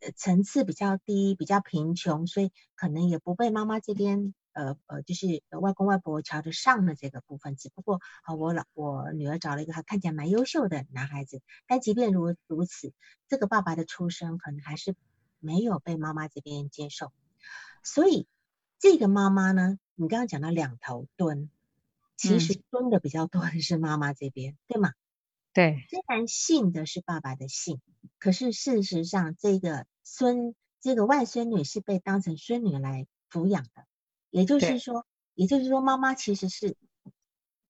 S1: 呃层次比较低，比较贫穷，所以可能也不被妈妈这边。呃呃，就是外公外婆瞧得上的这个部分，只不过啊，我老我女儿找了一个还看起来蛮优秀的男孩子，但即便如如此，这个爸爸的出生可能还是没有被妈妈这边接受，所以这个妈妈呢，你刚刚讲到两头蹲，其实蹲的比较多的是妈妈这边，对吗？
S2: 对，
S1: 虽然姓的是爸爸的姓，可是事实上这个孙这个外孙女是被当成孙女来抚养的。也就是。说，也就是说，妈妈其实是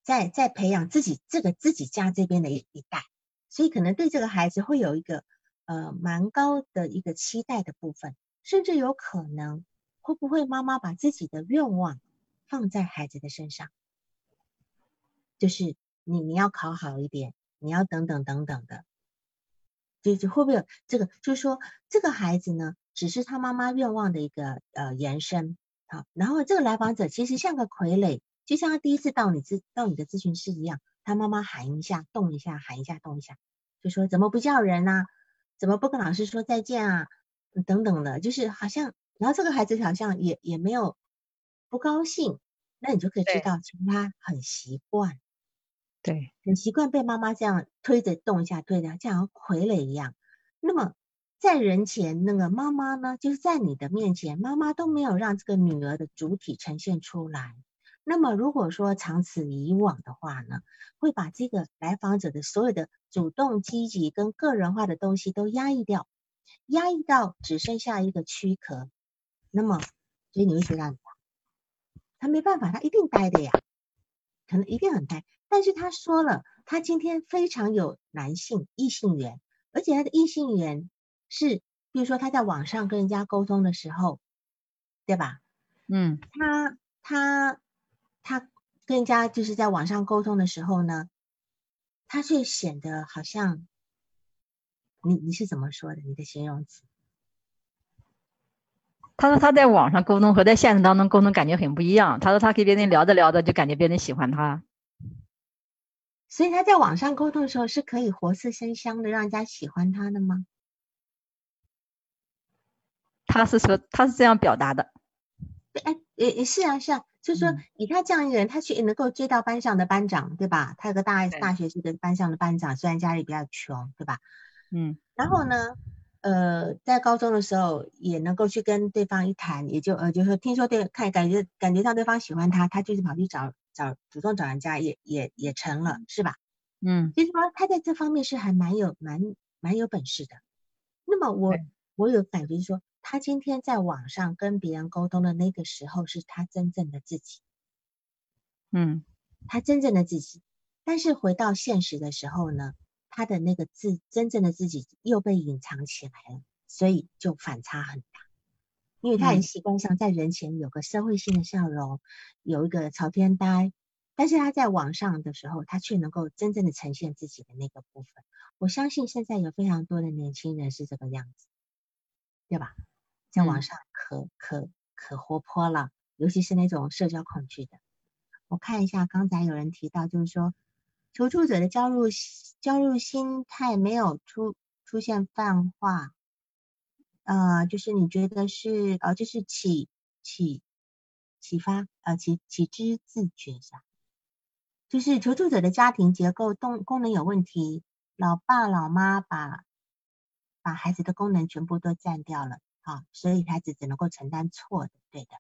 S1: 在在培养自己这个自己家这边的一一代，所以可能对这个孩子会有一个呃蛮高的一个期待的部分，甚至有可能会不会妈妈把自己的愿望放在孩子的身上，就是你你要考好一点，你要等等等等的，就就会不会有这个？就是说，这个孩子呢，只是他妈妈愿望的一个呃延伸。好，然后这个来访者其实像个傀儡，就像他第一次到你咨到你的咨询室一样，他妈妈喊一下，动一下，喊一下，动一下，就说怎么不叫人呢？怎么不跟老师说再见啊？等等的，就是好像，然后这个孩子好像也也没有不高兴，那你就可以知道，其实他很习惯，
S2: 对，
S1: 很习惯被妈妈这样推着动一下，推着，像傀儡一样，那么。在人前，那个妈妈呢，就是在你的面前，妈妈都没有让这个女儿的主体呈现出来。那么，如果说长此以往的话呢，会把这个来访者的所有的主动、积极跟个人化的东西都压抑掉，压抑到只剩下一个躯壳。那么，所以你会觉得他没办法，他一定呆的呀，可能一定很呆。但是他说了，他今天非常有男性异性缘，而且他的异性缘。是，比如说他在网上跟人家沟通的时候，对吧？
S2: 嗯，
S1: 他他他跟人家就是在网上沟通的时候呢，他却显得好像，你你是怎么说的？你的形容词？
S2: 他说他在网上沟通和在现实当中沟通感觉很不一样。他说他跟别人聊着聊着就感觉别人喜欢他，
S1: 所以他在网上沟通的时候是可以活色生香的，让人家喜欢他的吗？
S2: 他是说他是这样表达的。
S1: 对，哎，也也是啊，是啊，就是说以他这样一个人，他去能够追到班上的班长，对吧？他有个大大学是个班上的班长，虽然家里比较穷，对吧？
S2: 嗯。
S1: 然后呢？呃，在高中的时候也能够去跟对方一谈，也就呃，就是说听说对看感觉感觉上对方喜欢他，他就是跑去找找主动找人家，也也也成了，是吧？
S2: 嗯，
S1: 就是说他在这方面是还蛮有蛮蛮有本事的。那么我我有感觉说，他今天在网上跟别人沟通的那个时候，是他真正的自己。
S2: 嗯，
S1: 他真正的自己，但是回到现实的时候呢？他的那个自真正的自己又被隐藏起来了，所以就反差很大。因为他很习惯上在人前有个社会性的笑容，有一个朝天呆，但是他在网上的时候，他却能够真正的呈现自己的那个部分。我相信现在有非常多的年轻人是这个样子，对吧？在网上可可可活泼了，尤其是那种社交恐惧的。我看一下，刚才有人提到，就是说。求助者的焦入焦入心态没有出出现泛化，呃，就是你觉得是呃，就是启启启发呃启启知自觉是吧？就是求助者的家庭结构动功能有问题，老爸老妈把把孩子的功能全部都占掉了啊，所以他只只能够承担错的，对的，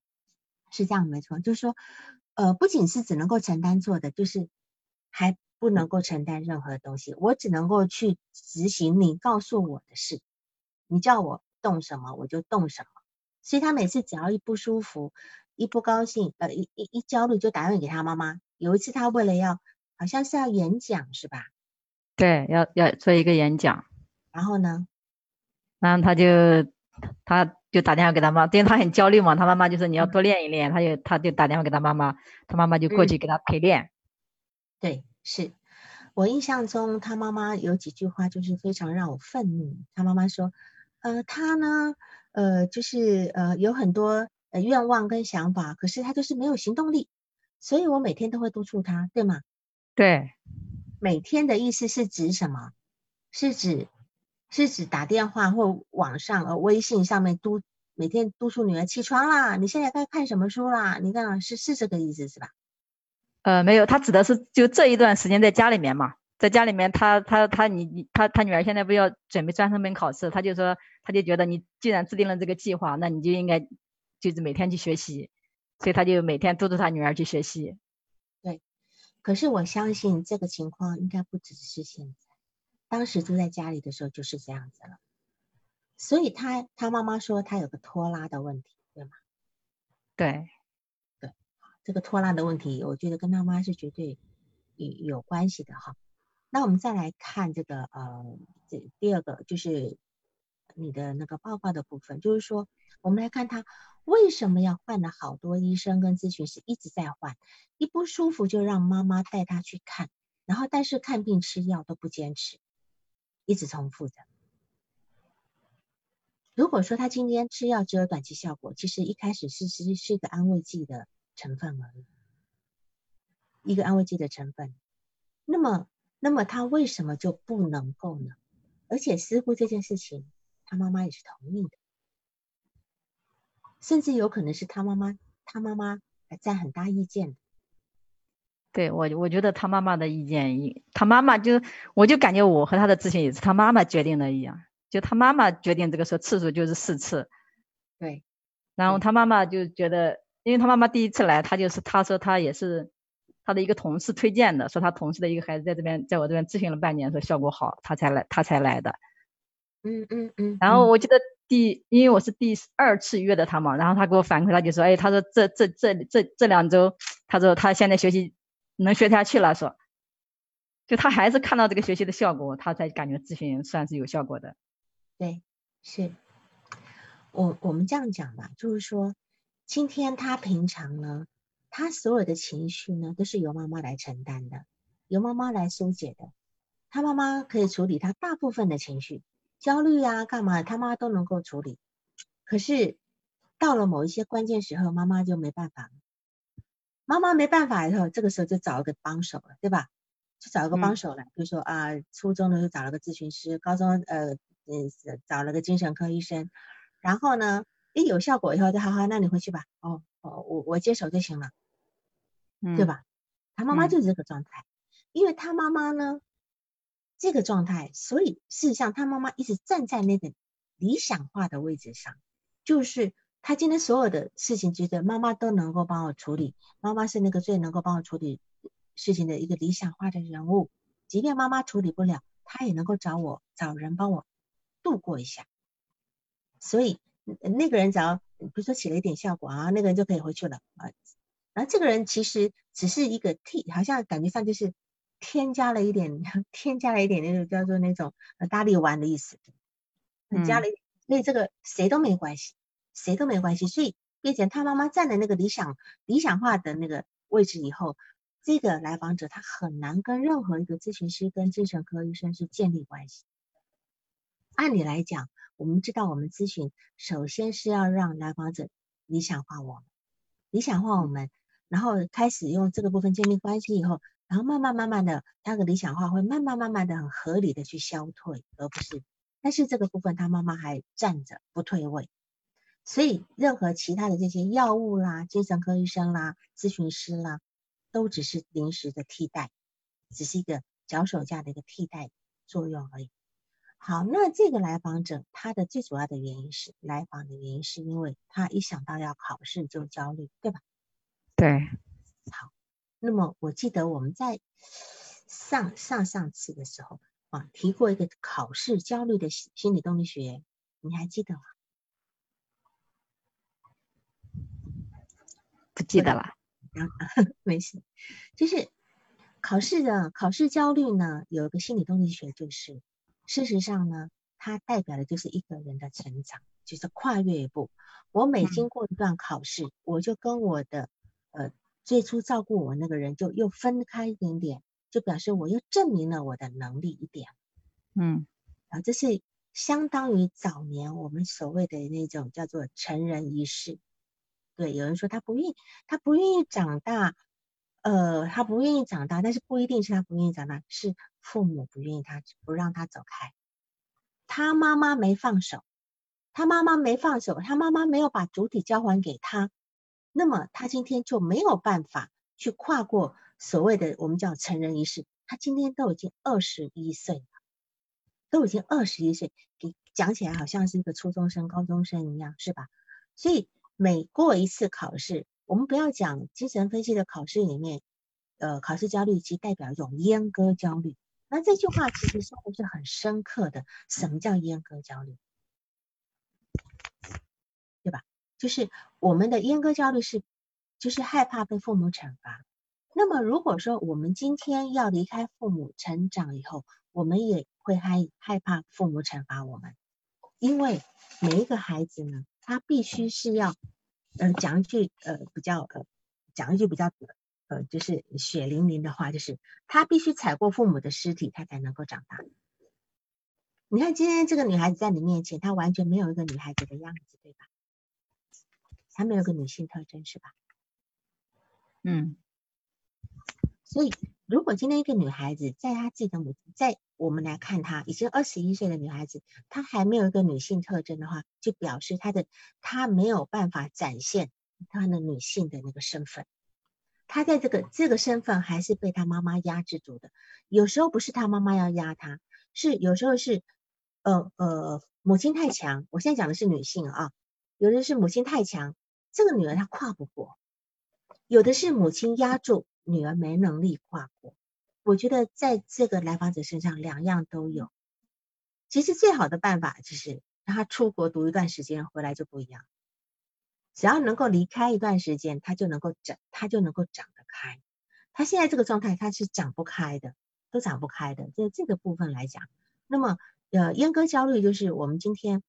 S1: 是这样没错。就是说，呃，不仅是只能够承担错的，就是还。不能够承担任何东西，我只能够去执行你告诉我的事。你叫我动什么，我就动什么。所以他每次只要一不舒服、一不高兴、呃一一一焦虑，就打电话给他妈妈。有一次他为了要，好像是要演讲是吧？
S2: 对，要要做一个演讲。
S1: 然后呢？
S2: 然后他就他就打电话给他妈，因为他很焦虑嘛。他妈妈就说你要多练一练，他就他就打电话给他妈妈，他妈妈就过去给他陪练。
S1: 对。是我印象中，他妈妈有几句话就是非常让我愤怒。他妈妈说：“呃，他呢，呃，就是呃，有很多呃愿望跟想法，可是他就是没有行动力。所以我每天都会督促他，对吗？”
S2: 对，
S1: 每天的意思是指什么？是指是指打电话或网上呃微信上面督每天督促女儿起床啦，你现在该看什么书啦？你看是是这个意思是吧？
S2: 呃，没有，他指的是就这一段时间在家里面嘛，在家里面，他他他你你他他女儿现在不要准备专升本考试，他就说他就觉得你既然制定了这个计划，那你就应该就是每天去学习，所以他就每天督促他女儿去学习。
S1: 对，可是我相信这个情况应该不只是现在，当时住在家里的时候就是这样子了，所以他他妈妈说他有个拖拉的问题，对吗？
S2: 对。
S1: 对这个拖拉的问题，我觉得跟他妈是绝对有有关系的哈。那我们再来看这个呃，这第二个就是你的那个报告的部分，就是说我们来看他为什么要换了好多医生跟咨询师一直在换，一不舒服就让妈妈带他去看，然后但是看病吃药都不坚持，一直重复着。如果说他今天吃药只有短期效果，其实一开始是是是一个安慰剂的。成分而已，一个安慰剂的成分。那么，那么他为什么就不能够呢？而且似乎这件事情，他妈妈也是同意的，甚至有可能是他妈妈，他妈妈还占很大意见的。
S2: 对我，我觉得他妈妈的意见，他妈妈就，我就感觉我和他的咨询也是他妈妈决定的一样，就他妈妈决定这个说次数就是四次。
S1: 对，
S2: 然后他妈妈就觉得。因为他妈妈第一次来，他就是他说他也是他的一个同事推荐的，说他同事的一个孩子在这边在我这边咨询了半年，说效果好，他才来他才来的。
S1: 嗯嗯嗯。
S2: 然后我记得第，因为我是第二次约的他嘛，然后他给我反馈，他就说，哎，他说这这这这这两周，他说他现在学习能学下去了，说，就他还是看到这个学习的效果，他才感觉咨询算是有效果的。
S1: 对，是我我们这样讲吧，就是说。今天他平常呢，他所有的情绪呢，都是由妈妈来承担的，由妈妈来疏解的。他妈妈可以处理他大部分的情绪，焦虑啊，干嘛，他妈都能够处理。可是到了某一些关键时候，妈妈就没办法了。妈妈没办法以后，这个时候就找一个帮手了，对吧？就找一个帮手了，比如说啊，初中的时候找了个咨询师，高中呃嗯找了个精神科医生，然后呢，一有效果以后就好好，那你回去吧，哦哦，我我接手就行了，对吧？他妈妈就是这个状态，因为他妈妈呢这个状态，所以事实上他妈妈一直站在那个理想化的位置上，就是他今天所有的事情，觉得妈妈都能够帮我处理，妈妈是那个最能够帮我处理。事情的一个理想化的人物，即便妈妈处理不了，他也能够找我找人帮我度过一下。所以那个人只要比如说起了一点效果啊，那个人就可以回去了啊。然后这个人其实只是一个替，好像感觉上就是添加了一点，添加了一点那种叫做那种呃大力丸的意思，加了，所以这个谁都没关系，谁都没关系。所以并且他妈妈站在那个理想理想化的那个位置以后。这个来访者他很难跟任何一个咨询师、跟精神科医生是建立关系。按理来讲，我们知道我们咨询首先是要让来访者理想化我们，理想化我们，然后开始用这个部分建立关系以后，然后慢慢慢慢的，那个理想化会慢慢慢慢的很合理的去消退，而不是。但是这个部分他妈妈还站着不退位，所以任何其他的这些药物啦、精神科医生啦、咨询师啦。都只是临时的替代，只是一个脚手架的一个替代作用而已。好，那这个来访者他的最主要的原因是来访的原因是因为他一想到要考试就焦虑，对吧？
S2: 对。
S1: 好，那么我记得我们在上上上次的时候啊提过一个考试焦虑的心理动力学，你还记得吗？
S2: 不记得了。
S1: 啊，没事，就是考试的考试焦虑呢，有一个心理动力学，就是事实上呢，它代表的就是一个人的成长，就是跨越一步。我每经过一段考试，我就跟我的呃最初照顾我那个人就又分开一点点，就表示我又证明了我的能力一点。
S2: 嗯，
S1: 啊，这是相当于早年我们所谓的那种叫做成人仪式。对，有人说他不愿意，他不愿意长大，呃，他不愿意长大，但是不一定是他不愿意长大，是父母不愿意他，不让他走开，他妈妈没放手，他妈妈没放手，他妈妈没有把主体交还给他，那么他今天就没有办法去跨过所谓的我们叫成人仪式。他今天都已经二十一岁了，都已经二十一岁，给讲起来好像是一个初中生、高中生一样，是吧？所以。每过一次考试，我们不要讲精神分析的考试里面，呃，考试焦虑其实代表一种阉割焦虑。那这句话其实说的是很深刻的，什么叫阉割焦虑？对吧？就是我们的阉割焦虑是，就是害怕被父母惩罚。那么如果说我们今天要离开父母成长以后，我们也会害害怕父母惩罚我们，因为每一个孩子呢。他必须是要，呃，讲一句呃比较呃，讲一句比较呃，就是血淋淋的话，就是他必须踩过父母的尸体，他才能够长大。你看今天这个女孩子在你面前，她完全没有一个女孩子的样子，对吧？她没有个女性特征，是吧？
S2: 嗯。
S1: 所以，如果今天一个女孩子在她自己的母亲在。我们来看她，已经二十一岁的女孩子，她还没有一个女性特征的话，就表示她的她没有办法展现她的女性的那个身份。她在这个这个身份还是被她妈妈压制住的。有时候不是她妈妈要压她，是有时候是呃呃母亲太强。我现在讲的是女性啊，有的是母亲太强，这个女儿她跨不过；有的是母亲压住女儿没能力跨过。我觉得在这个来访者身上两样都有。其实最好的办法就是让他出国读一段时间，回来就不一样。只要能够离开一段时间，他就能够长，他就能够长得开。他现在这个状态，他是长不开的，都长不开的。在这个部分来讲，那么呃，阉割焦虑就是我们今天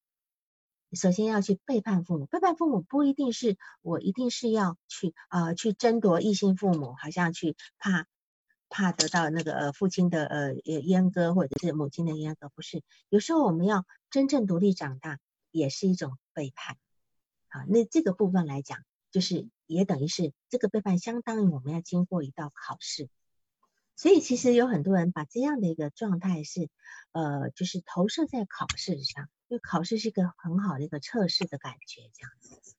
S1: 首先要去背叛父母。背叛父母不一定是我一定是要去啊去争夺异性父母，好像去怕。怕得到那个呃父亲的呃阉割或者是母亲的阉割，不是。有时候我们要真正独立长大，也是一种背叛。好，那这个部分来讲，就是也等于是这个背叛，相当于我们要经过一道考试。所以其实有很多人把这样的一个状态是，呃，就是投射在考试上，因为考试是一个很好的一个测试的感觉，这样子。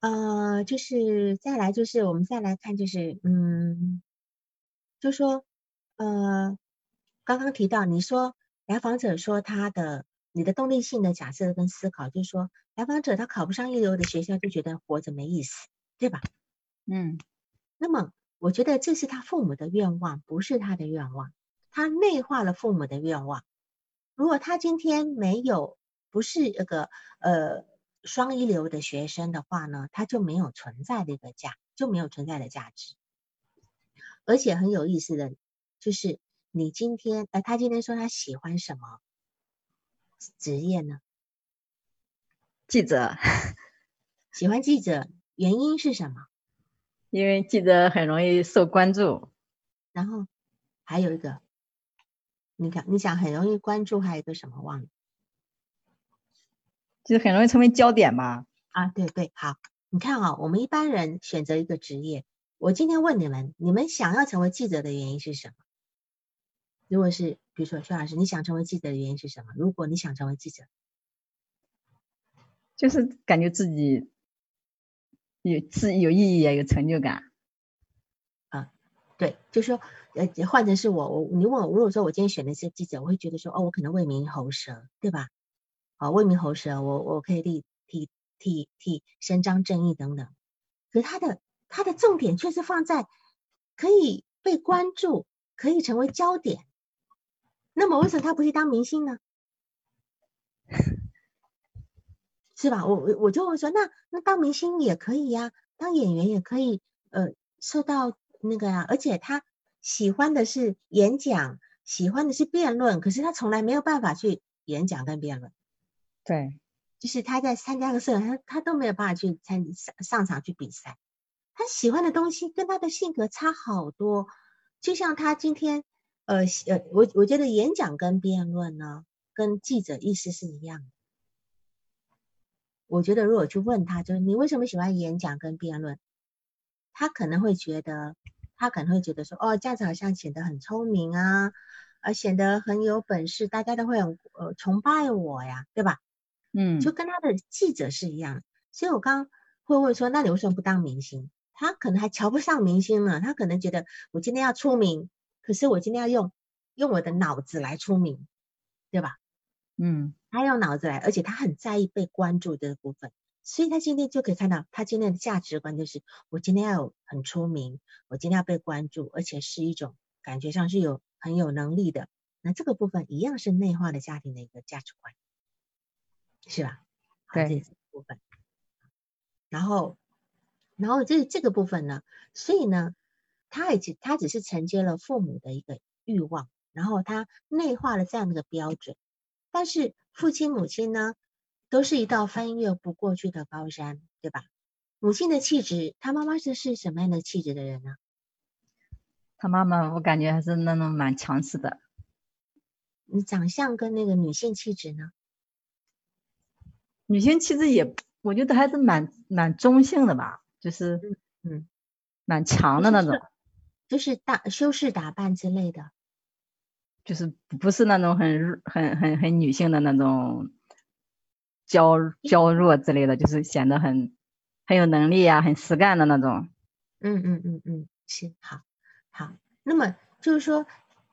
S1: 呃，就是再来就是我们再来看就是，嗯，就说，呃，刚刚提到你说来访者说他的你的动力性的假设跟思考，就是说来访者他考不上一流的学校就觉得活着没意思，对吧？
S2: 嗯，
S1: 那么。我觉得这是他父母的愿望，不是他的愿望。他内化了父母的愿望。如果他今天没有不是那个呃双一流的学生的话呢，他就没有存在的一个价，就没有存在的价值。而且很有意思的，就是你今天，呃，他今天说他喜欢什么职业呢？
S2: 记者。
S1: 喜欢记者，原因是什么？
S2: 因为记者很容易受关注，
S1: 然后还有一个，你看，你想很容易关注，还有一个什么忘了？
S2: 就是很容易成为焦点嘛。
S1: 啊，对对，好，你看啊，我们一般人选择一个职业，我今天问你们，你们想要成为记者的原因是什么？如果是，比如说薛老师，你想成为记者的原因是什么？如果你想成为记者，
S2: 就是感觉自己。有自有意义啊，有成就感，
S1: 啊，对，就说，呃，换成是我，我你问我，如果说我今天选的是记者，我会觉得说，哦，我可能为民喉舌，对吧？啊，为民喉舌，我我可以替替替替伸张正义等等。可他的他的重点却是放在可以被关注，可以成为焦点。那么为什么他不去当明星呢？是吧？我我我就会说，那那当明星也可以呀，当演员也可以，呃，受到那个呀。而且他喜欢的是演讲，喜欢的是辩论，可是他从来没有办法去演讲跟辩论。
S2: 对，
S1: 就是他在参加个社团，他他都没有办法去参上上场去比赛。他喜欢的东西跟他的性格差好多。就像他今天，呃呃，我我觉得演讲跟辩论呢，跟记者意思是一样的。我觉得，如果去问他，就是你为什么喜欢演讲跟辩论，他可能会觉得，他可能会觉得说，哦，这样子好像显得很聪明啊，而显得很有本事，大家都会很呃崇拜我呀，对吧？
S2: 嗯，
S1: 就跟他的记者是一样。所以我刚会问说，那你为什么不当明星？他可能还瞧不上明星呢，他可能觉得我今天要出名，可是我今天要用用我的脑子来出名，对吧？
S2: 嗯。
S1: 他用脑子来，而且他很在意被关注这个部分，所以他今天就可以看到，他今天的价值观就是：我今天要有很出名，我今天要被关注，而且是一种感觉上是有很有能力的。那这个部分一样是内化的家庭的一个价值观，是吧？
S2: 对，这
S1: 部分。然后，然后这这个部分呢，所以呢，他也只他只是承接了父母的一个欲望，然后他内化了这样的一个标准，但是。父亲母亲呢，都是一道翻越不过去的高山，对吧？母亲的气质，她妈妈是是什么样的气质的人呢？
S2: 她妈妈，我感觉还是那种蛮强势的。
S1: 你长相跟那个女性气质呢？
S2: 女性气质也，我觉得还是蛮蛮中性的吧，就是
S1: 嗯，
S2: 蛮强的那种，
S1: 就是大修饰打扮之类的。
S2: 就是不是那种很很很很女性的那种娇娇弱之类的，就是显得很很有能力呀，很实干的那种。
S1: 嗯嗯嗯嗯，是好，好。那么就是说，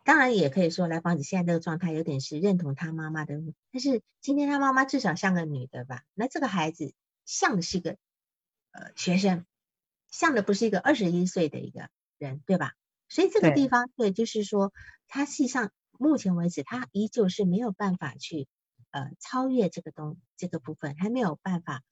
S1: 当然也可以说来访者现在这个状态有点是认同他妈妈的，但是今天他妈妈至少像个女的吧？那这个孩子像的是一个呃学生，像的不是一个二十一岁的一个人，对吧？所以这个地方对，就是说他实际上。目前为止，他依旧是没有办法去呃超越这个东这个部分，还没有办法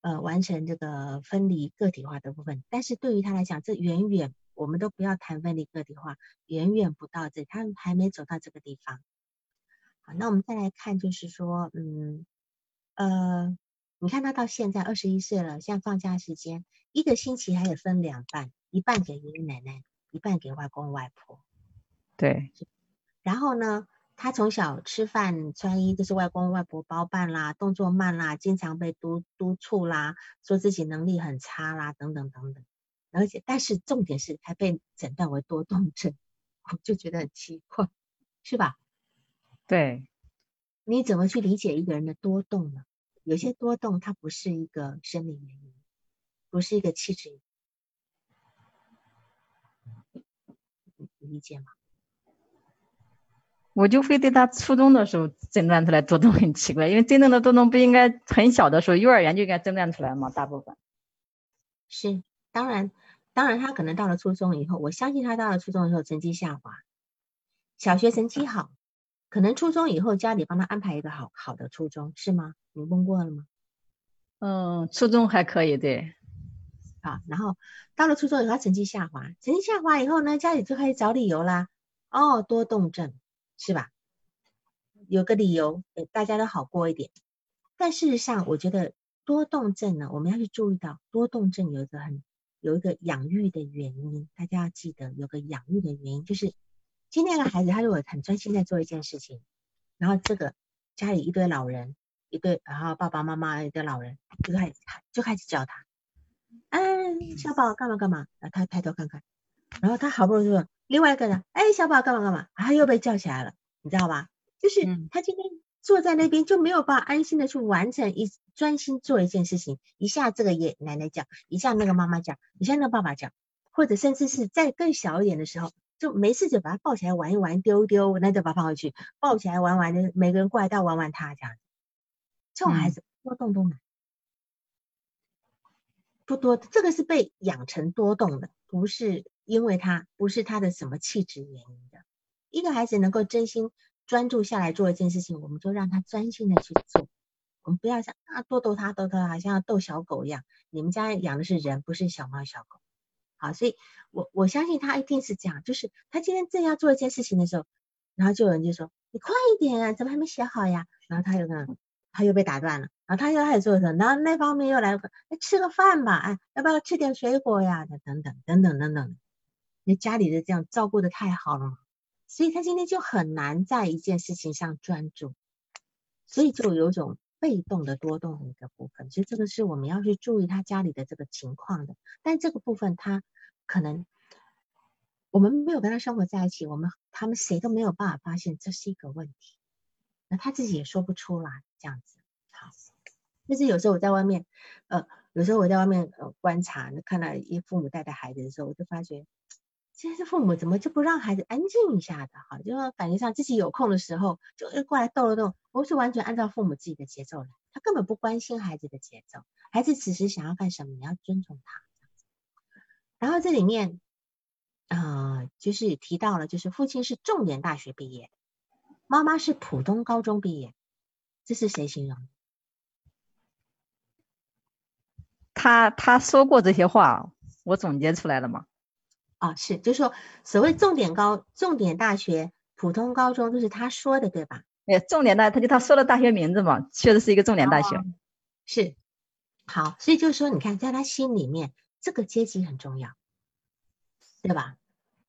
S1: 呃完成这个分离个体化的部分。但是对于他来讲，这远远我们都不要谈分离个体化，远远不到这，他还没走到这个地方。好，那我们再来看，就是说，嗯呃，你看他到现在二十一岁了，现在放假时间，一个星期还有分两半，一半给爷爷奶奶，一半给外公外婆。
S2: 对。
S1: 然后呢，他从小吃饭穿衣都是外公外婆包办啦，动作慢啦，经常被督督促啦，说自己能力很差啦，等等等等。而且，但是重点是还被诊断为多动症，我就觉得很奇怪，是吧？
S2: 对，
S1: 你怎么去理解一个人的多动呢？有些多动它不是一个生理原因，不是一个气质，理解吗？
S2: 我就会对他初中的时候诊断出来多动很奇怪，因为真正的多动不应该很小的时候，幼儿园就应该诊断出来吗？大部分
S1: 是，当然，当然他可能到了初中以后，我相信他到了初中以后成绩下滑，小学成绩好，可能初中以后家里帮他安排一个好好的初中，是吗？你问过了吗？
S2: 嗯，初中还可以，对。
S1: 好，然后到了初中以后，他成绩下滑，成绩下滑以后呢，家里就开始找理由啦，哦，多动症。是吧？有个理由，大家都好过一点。但事实上，我觉得多动症呢，我们要去注意到，多动症有一个很有一个养育的原因，大家要记得有个养育的原因，就是今天的孩子他如果很专心在做一件事情，然后这个家里一堆老人，一堆然后爸爸妈妈一堆老人就开始就开始教他，哎，小宝干嘛干嘛？然后他抬头看看，然后他好不容易说。另外一个人，哎，小宝干嘛干嘛？啊又被叫起来了，你知道吧？就是他今天坐在那边就没有办法安心的去完成一专心做一件事情，一下这个爷奶奶讲，一下那个妈妈讲，一下那个爸爸讲，或者甚至是在更小一点的时候，就没事就把他抱起来玩一玩，丢丢，那就把他放回去，抱起来玩玩的，每个人过来都要玩玩他这样子。这种孩子多动都难，不多，这个是被养成多动的，不是。因为他不是他的什么气质原因的，一个孩子能够真心专注下来做一件事情，我们就让他专心的去做，我们不要像啊逗逗他逗逗他，像要逗小狗一样。你们家养的是人，不是小猫小狗，好，所以我我相信他一定是这样，就是他今天正要做一件事情的时候，然后就有人就说你快一点啊，怎么还没写好呀？然后他又呢，他又被打断了，然后他又开始做什么？然后那方面又来，哎，吃个饭吧，哎，要不要吃点水果呀？等等等等等等。那家里的这样照顾的太好了，所以他今天就很难在一件事情上专注，所以就有种被动的多动的一个部分。所以这个是我们要去注意他家里的这个情况的。但这个部分他可能我们没有跟他生活在一起，我们他们谁都没有办法发现这是一个问题。那他自己也说不出来这样子。好，就是有时候我在外面，呃，有时候我在外面呃观察，看到一父母带着孩子的时候，我就发觉。现在父母怎么就不让孩子安静一下的？哈，就感觉上自己有空的时候就过来逗了逗，不是完全按照父母自己的节奏来，他根本不关心孩子的节奏，孩子此时想要干什么，你要尊重他。然后这里面，呃，就是提到了，就是父亲是重点大学毕业，妈妈是普通高中毕业，这是谁形容？
S2: 他他说过这些话，我总结出来了嘛。
S1: 啊，是，就是说，所谓重点高、重点大学、普通高中，都是他说的，对吧？
S2: 哎，重点大，他就他说的大学名字嘛，确实是一个重点大学。
S1: 是，好，所以就是说，你看，在他心里面，这个阶级很重要，对吧？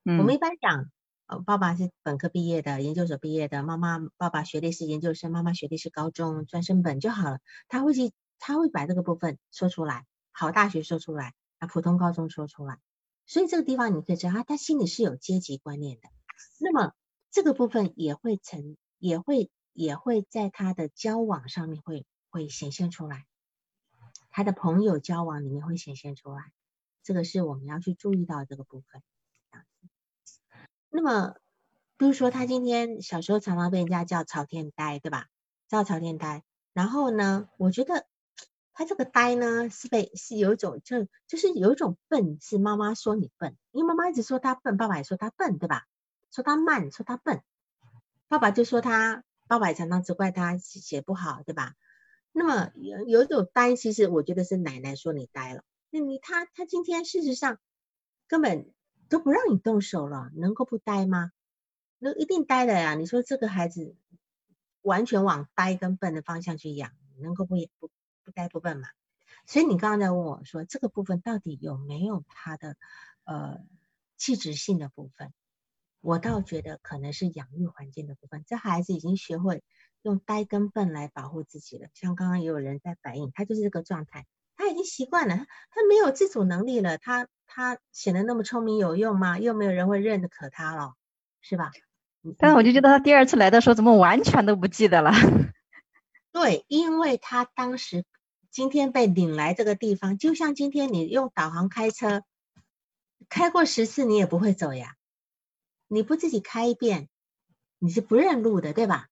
S1: 嗯。我们一般讲，呃，爸爸是本科毕业的，研究所毕业的，妈妈爸爸学历是研究生，妈妈学历是高中专升本就好了。他会去，他会把这个部分说出来，好大学说出来，啊，普通高中说出来。所以这个地方你可以知道，他他心里是有阶级观念的。那么这个部分也会成，也会也会在他的交往上面会会显现出来，他的朋友交往里面会显现出来。这个是我们要去注意到这个部分。那么，比如说他今天小时候常常被人家叫朝天呆，对吧？叫朝天呆。然后呢，我觉得。他这个呆呢，是被是有一种就就是有一种笨，是妈妈说你笨，因为妈妈一直说他笨，爸爸也说他笨，对吧？说他慢，说他笨，爸爸就说他，爸爸也常常责怪他写不好，对吧？那么有有一种呆，其实我觉得是奶奶说你呆了，那你他他今天事实上根本都不让你动手了，能够不呆吗？那一定呆的呀！你说这个孩子完全往呆跟笨的方向去养，能够不也不？不呆不笨嘛，所以你刚刚在问我说这个部分到底有没有他的呃气质性的部分？我倒觉得可能是养育环境的部分，这孩子已经学会用呆跟笨来保护自己了。像刚刚也有人在反映，他就是这个状态，他已经习惯了，他没有自主能力了，他他显得那么聪明有用吗？又没有人会认可他了，是吧？
S2: 但是我就觉得他第二次来的时候，怎么完全都不记得了？
S1: 对，因为他当时今天被领来这个地方，就像今天你用导航开车，开过十次你也不会走呀。你不自己开一遍，你是不认路的，对吧？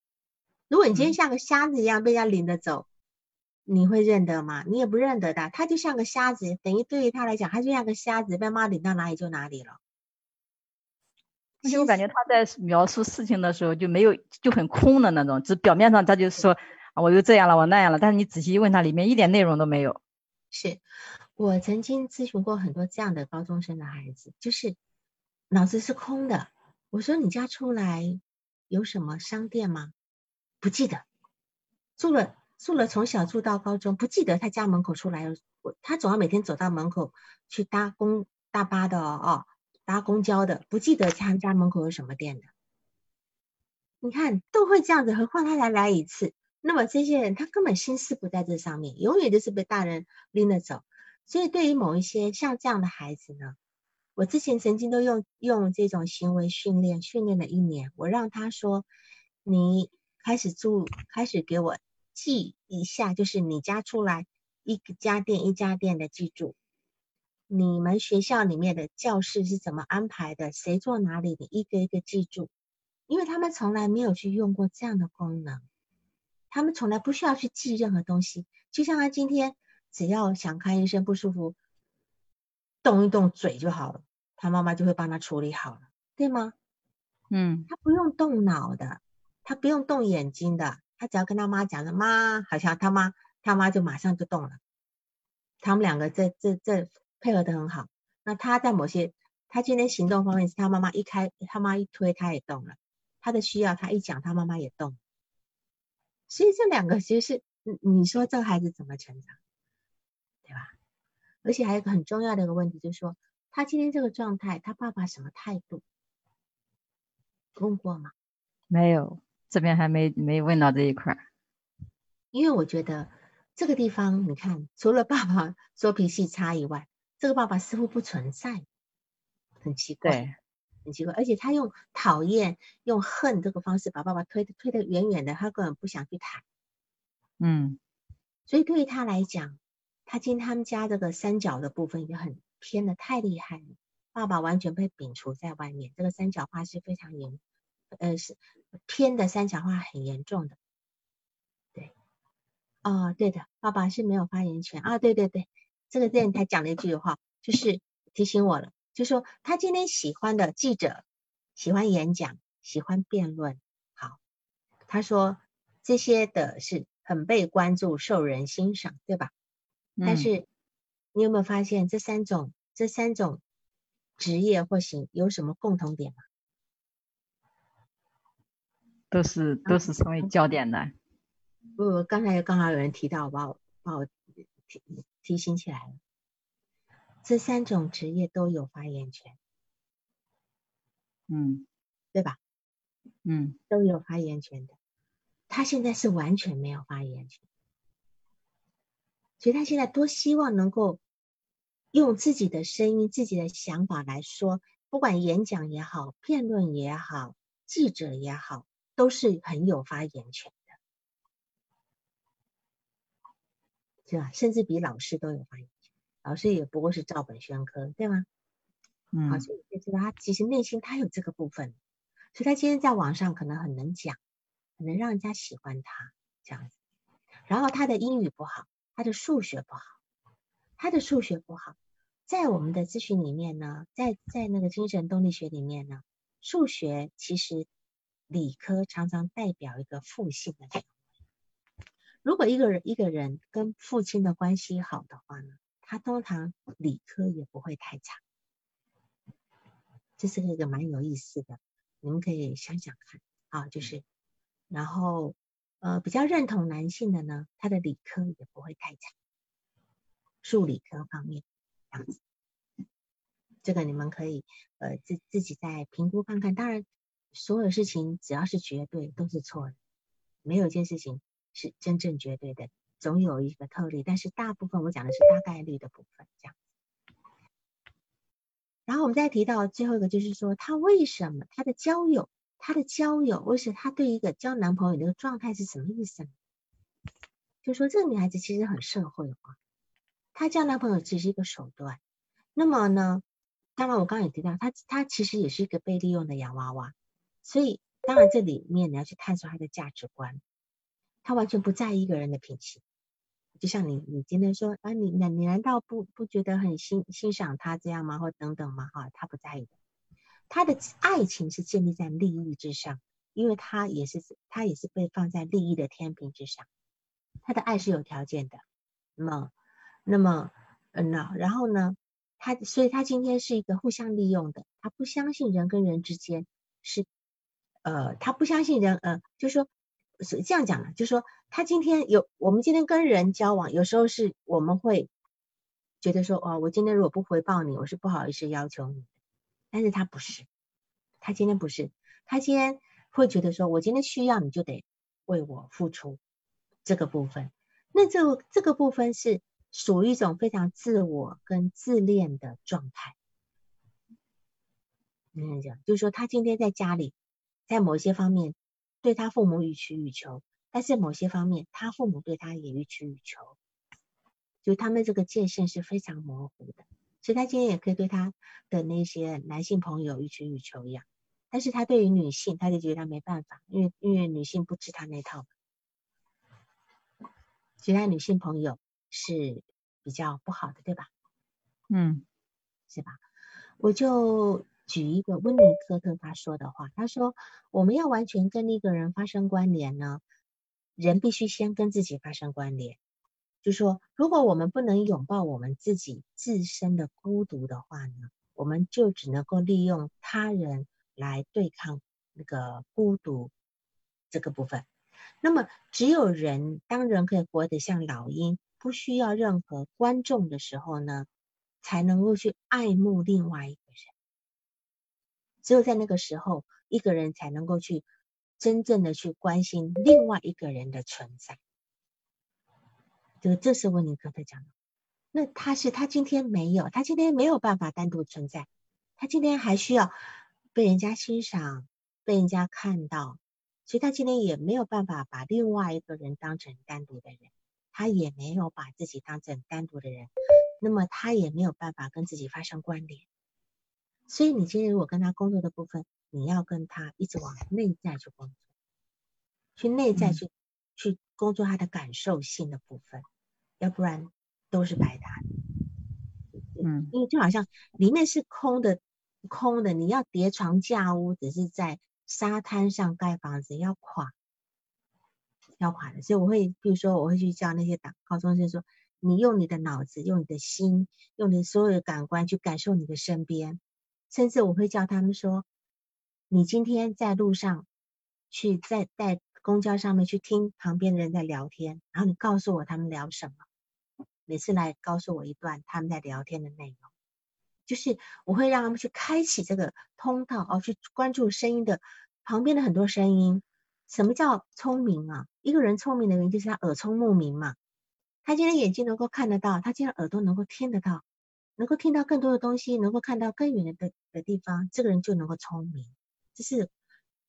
S1: 如果你今天像个瞎子一样被人家领着走，你会认得吗？你也不认得的。他就像个瞎子，等于对于他来讲，他就像个瞎子，被妈领到哪里就哪里了。
S2: 而且我感觉他在描述事情的时候就没有就很空的那种，只表面上他就说啊，我又这样了，我那样了，但是你仔细问他，里面一点内容都没有。
S1: 是我曾经咨询过很多这样的高中生的孩子，就是脑子是空的。我说你家出来有什么商店吗？不记得，住了住了从小住到高中，不记得他家门口出来有，他总要每天走到门口去搭公大巴的哦，搭公交的，不记得他家门口有什么店的。你看都会这样子，何况他才来一次，那么这些人他根本心思不在这上面，永远都是被大人拎着走。所以对于某一些像这样的孩子呢？我之前曾经都用用这种行为训练训练了一年，我让他说：“你开始住，开始给我记一下，就是你家出来一家店一家店的记住，你们学校里面的教室是怎么安排的，谁坐哪里，你一个一个记住，因为他们从来没有去用过这样的功能，他们从来不需要去记任何东西，就像他今天只要想看医生不舒服。”动一动嘴就好了，他妈妈就会帮他处理好了，对吗？
S2: 嗯，
S1: 他不用动脑的，他不用动眼睛的，他只要跟他妈讲了，妈，好像他妈他妈就马上就动了。他们两个这这这配合的很好。那他在某些他今天行动方面是他妈妈一开，他妈一推他也动了，他的需要他一讲他妈妈也动。所以这两个其实是你说这孩子怎么成长，对吧？而且还有一个很重要的一个问题，就是说他今天这个状态，他爸爸什么态度？问过吗？
S2: 没有，这边还没没问到这一块。
S1: 因为我觉得这个地方，你看，除了爸爸说脾气差以外，这个爸爸似乎不存在，很奇怪，很奇怪。而且他用讨厌、用恨这个方式把爸爸推推得远远的，他根本不想去谈。
S2: 嗯，
S1: 所以对于他来讲。他今天他们家这个三角的部分已经很偏的太厉害了，爸爸完全被摒除在外面，这个三角化是非常严，呃是偏的三角化很严重的，对，哦对的，爸爸是没有发言权。啊，对对对，这个电台讲了一句话，就是提醒我了，就说他今天喜欢的记者，喜欢演讲，喜欢辩论，好，他说这些的是很被关注，受人欣赏，对吧？但是，你有没有发现这三种这三种职业或行有什么共同点吗？
S2: 都是都是成为焦点的。
S1: 不，刚才刚好有人提到，把我把我提提醒起来了。这三种职业都有发言权。
S2: 嗯，
S1: 对吧？
S2: 嗯，
S1: 都有发言权的。他现在是完全没有发言权。所以他现在多希望能够用自己的声音、自己的想法来说，不管演讲也好、辩论也好、记者也好，都是很有发言权的，是吧？甚至比老师都有发言权。老师也不过是照本宣科，对吗？
S2: 嗯。
S1: 好，所以就知道他其实内心他有这个部分，所以他今天在网上可能很能讲，很能让人家喜欢他这样子。然后他的英语不好。他的数学不好，他的数学不好，在我们的咨询里面呢，在在那个精神动力学里面呢，数学其实理科常常代表一个父性的权威。如果一个人一个人跟父亲的关系好的话呢，他通常理科也不会太差。这是一个蛮有意思的，你们可以想想看啊，就是，然后。呃，比较认同男性的呢，他的理科也不会太差，数理科方面这样子。这个你们可以呃自自己再评估看看。当然，所有事情只要是绝对都是错的，没有一件事情是真正绝对的，总有一个特例。但是大部分我讲的是大概率的部分，这样。然后我们再提到最后一个，就是说他为什么他的交友，他的交友，为什么他对一个交男朋友的状态是什么意思呢？就说这个女孩子其实很社会化，她交男朋友只是一个手段。那么呢，当然我刚刚也提到，她她其实也是一个被利用的洋娃娃。所以当然这里面你要去探索他的价值观，他完全不在意一个人的品行。就像你，你今天说啊，你那你难道不不觉得很欣欣赏他这样吗？或等等吗？哈，他不在意的，他的爱情是建立在利益之上，因为他也是他也是被放在利益的天平之上，他的爱是有条件的。那么，那么，嗯，然后呢，他所以他今天是一个互相利用的，他不相信人跟人之间是，呃，他不相信人，呃，就说。是这样讲的，就是说他今天有我们今天跟人交往，有时候是我们会觉得说，哦，我今天如果不回报你，我是不好意思要求你。但是他不是，他今天不是，他今天会觉得说，我今天需要你就得为我付出这个部分。那这这个部分是属于一种非常自我跟自恋的状态。嗯，讲就是说，他今天在家里，在某些方面。对他父母予取予求，但是某些方面，他父母对他也予取予求，就他们这个界限是非常模糊的。所以他今天也可以对他的那些男性朋友予取予求一样，但是他对于女性，他就觉得他没办法，因为因为女性不吃他那套，其他女性朋友是比较不好的，对吧？
S2: 嗯，
S1: 是吧？我就。举一个温尼科特他说的话，他说：“我们要完全跟一个人发生关联呢，人必须先跟自己发生关联。就说，如果我们不能拥抱我们自己自身的孤独的话呢，我们就只能够利用他人来对抗那个孤独这个部分。那么，只有人当人可以活得像老鹰，不需要任何观众的时候呢，才能够去爱慕另外一个。”只有在那个时候，一个人才能够去真正的去关心另外一个人的存在。这个这是温尼科特讲的。那他是他今天没有，他今天没有办法单独存在，他今天还需要被人家欣赏、被人家看到，所以他今天也没有办法把另外一个人当成单独的人，他也没有把自己当成单独的人，那么他也没有办法跟自己发生关联。所以你今天如果跟他工作的部分，你要跟他一直往内在去工作，去内在去去工作他的感受性的部分，要不然都是白搭。
S2: 嗯，
S1: 因为就好像里面是空的，空的，你要叠床架屋，只是在沙滩上盖房子，要垮，要垮的。所以我会，比如说我会去叫那些打高中生说，你用你的脑子，用你的心，用你所有的感官去感受你的身边。甚至我会叫他们说：“你今天在路上，去在在公交上面去听旁边的人在聊天，然后你告诉我他们聊什么。每次来告诉我一段他们在聊天的内容，就是我会让他们去开启这个通道，哦，去关注声音的旁边的很多声音。什么叫聪明啊？一个人聪明的原因就是他耳聪目明嘛。他今天眼睛能够看得到，他今天耳朵能够听得到。”能够听到更多的东西，能够看到更远的的地方，这个人就能够聪明。这是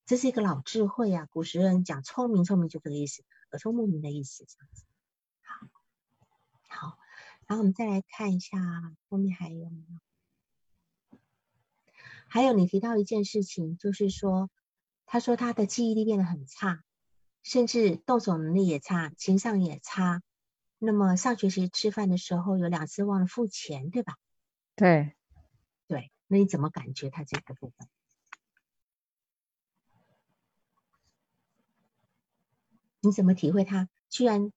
S1: 这是一个老智慧啊！古时人讲聪明，聪明就这个意思，耳聪目明的意思，这样子。好，好，然后我们再来看一下后面还有没有？还有你提到一件事情，就是说，他说他的记忆力变得很差，甚至动手能力也差，情商也差。那么上学期吃饭的时候有两次忘了付钱，对吧？
S2: 对，
S1: 对，那你怎么感觉他这个部分？你怎么体会他居然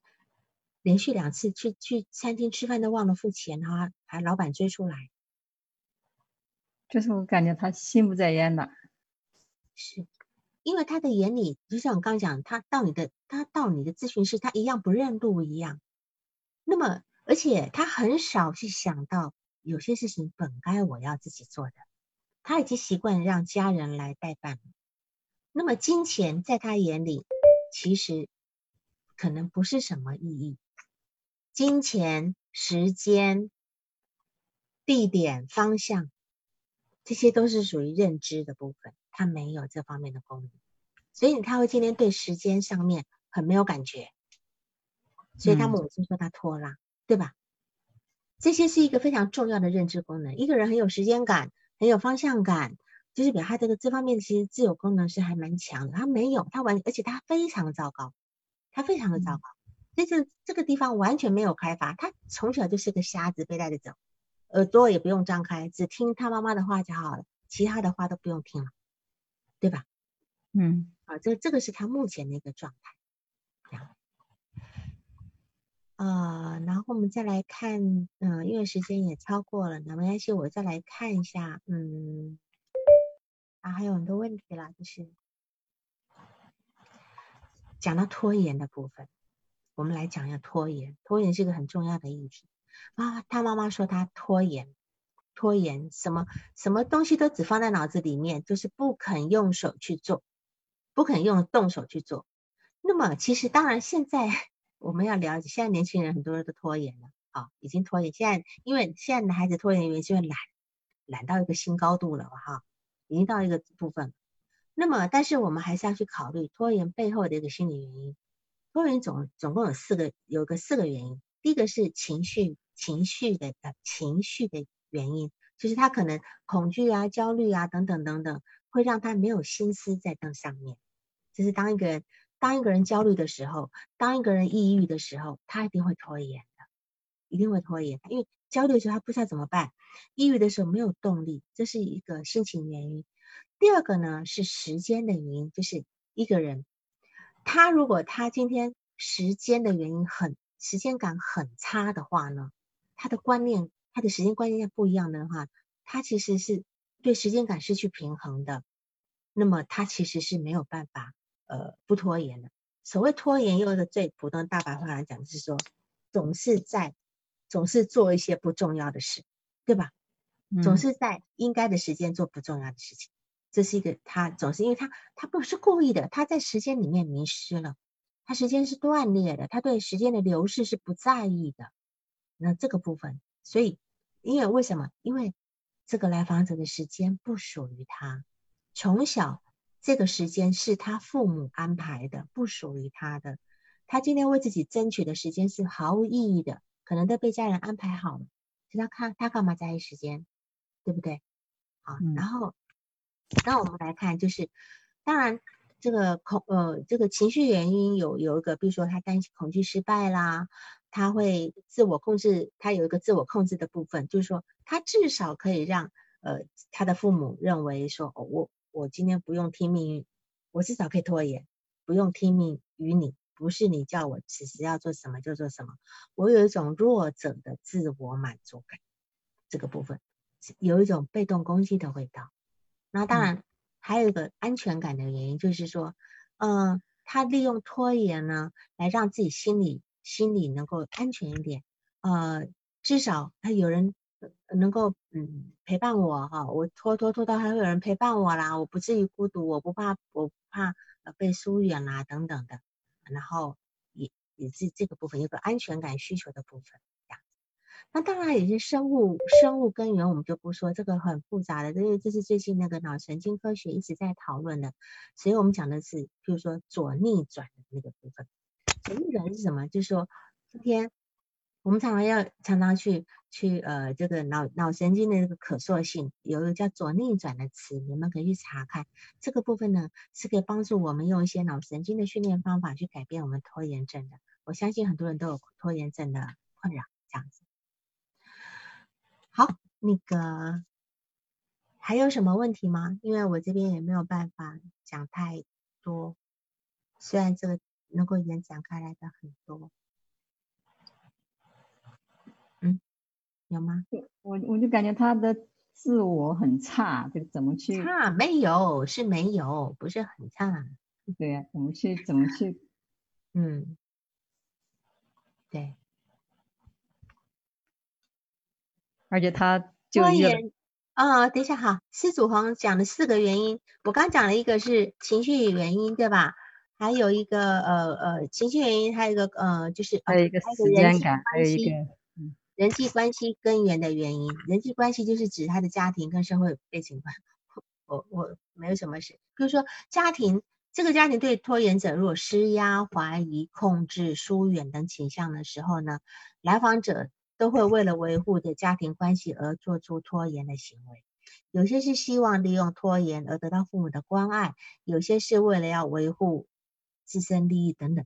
S1: 连续两次去去餐厅吃饭都忘了付钱，哈，还老板追出来？
S2: 就是我感觉他心不在焉的，
S1: 是因为他的眼里，就像我刚讲，他到你的他到你的咨询室，他一样不认路一样。那么，而且他很少去想到有些事情本该我要自己做的，他已经习惯让家人来代办。那么金钱在他眼里，其实可能不是什么意义。金钱、时间、地点、方向，这些都是属于认知的部分，他没有这方面的功能，所以他会今天对时间上面很没有感觉。所以他母亲说他拖拉，对吧？这些是一个非常重要的认知功能。一个人很有时间感，很有方向感，就是表他这个这方面其实自由功能是还蛮强的。他没有，他完，而且他非常的糟糕，他非常的糟糕。所以这这个地方完全没有开发。他从小就是个瞎子，被带着走，耳朵也不用张开，只听他妈妈的话就好了，其他的话都不用听了，对吧？
S2: 嗯，
S1: 啊，这这个是他目前的一个状态。呃，然后我们再来看，嗯，因为时间也超过了，那没关系，我再来看一下，嗯，啊，还有很多问题啦，就是讲到拖延的部分，我们来讲一下拖延。拖延是个很重要的议题啊。他妈妈说他拖延，拖延什么什么东西都只放在脑子里面，就是不肯用手去做，不肯用动手去做。那么其实当然现在。我们要了解，现在年轻人很多人都拖延了，啊，已经拖延。现在因为现在的孩子拖延原因就是懒，懒到一个新高度了，哈，已经到一个部分。那么，但是我们还是要去考虑拖延背后的一个心理原因。拖延总总共有四个，有个四个原因。第一个是情绪，情绪的呃情绪的原因，就是他可能恐惧啊、焦虑啊等等等等，会让他没有心思在那上面。就是当一个人。当一个人焦虑的时候，当一个人抑郁的时候，他一定会拖延的，一定会拖延。因为焦虑的时候他不知道怎么办，抑郁的时候没有动力，这是一个心情原因。第二个呢是时间的原因，就是一个人他如果他今天时间的原因很时间感很差的话呢，他的观念他的时间观念不一样的话，他其实是对时间感失去平衡的，那么他其实是没有办法。呃，不拖延的。所谓拖延，用一个最普通大白话来讲，就是说，总是在，总是做一些不重要的事，对吧？总是在应该的时间做不重要的事情，这是一个他总是因为他他不是故意的，他在时间里面迷失了，他时间是断裂的，他对时间的流逝是不在意的。那这个部分，所以因为为什么？因为这个来访者的时间不属于他，从小。这个时间是他父母安排的，不属于他的。他今天为自己争取的时间是毫无意义的，可能都被家人安排好了。他看他干嘛在意时间，对不对？好，然后，那我们来看，就是当然这个恐呃这个情绪原因有有一个，比如说他担心恐惧失败啦，他会自我控制，他有一个自我控制的部分，就是说他至少可以让呃他的父母认为说，哦我。我今天不用听命运，我至少可以拖延，不用听命于你，不是你叫我此时要做什么就做什么。我有一种弱者的自我满足感，这个部分有一种被动攻击的味道。那当然还有一个安全感的原因，就是说，嗯，他利用拖延呢，来让自己心里心里能够安全一点，呃，至少他有人。能够嗯陪伴我哈，我拖拖拖到还会有人陪伴我啦，我不至于孤独，我不怕我不怕呃被疏远啦等等的，然后也也是这个部分有个安全感需求的部分这样。那当然有些生物生物根源我们就不说，这个很复杂的，因为这是最近那个脑神经科学一直在讨论的，所以我们讲的是，譬如说左逆转的那个部分。左逆转是什么？就是说今天。我们常常要常常去去呃这个脑脑神经的这个可塑性，有一个叫左逆转的词，你们可以去查看。这个部分呢是可以帮助我们用一些脑神经的训练方法去改变我们拖延症的。我相信很多人都有拖延症的困扰，这样子。好，那个还有什么问题吗？因为我这边也没有办法讲太多，虽然这个能够延展开来的很多。有吗？
S2: 我我就感觉他的自我很差，就怎么去
S1: 差？没有，是没有，不是很差。
S2: 对呀，怎么去？怎么去？
S1: 嗯，对。
S2: 而且他就
S1: 拖延啊，等一下哈，施祖红讲的四个原因，我刚讲了一个是情绪原因，对吧？还有一个呃呃情绪原因，还有一个呃就是
S2: 还有一个时间感，还有一个
S1: 人际关系根源的原因。人际关系就是指他的家庭跟社会背景吧。我我没有什么事，比如说家庭，这个家庭对拖延者如果施压、怀疑、控制、疏远等倾向的时候呢，来访者都会为了维护的家庭关系而做出拖延的行为。有些是希望利用拖延而得到父母的关爱，有些是为了要维护。自身利益等等，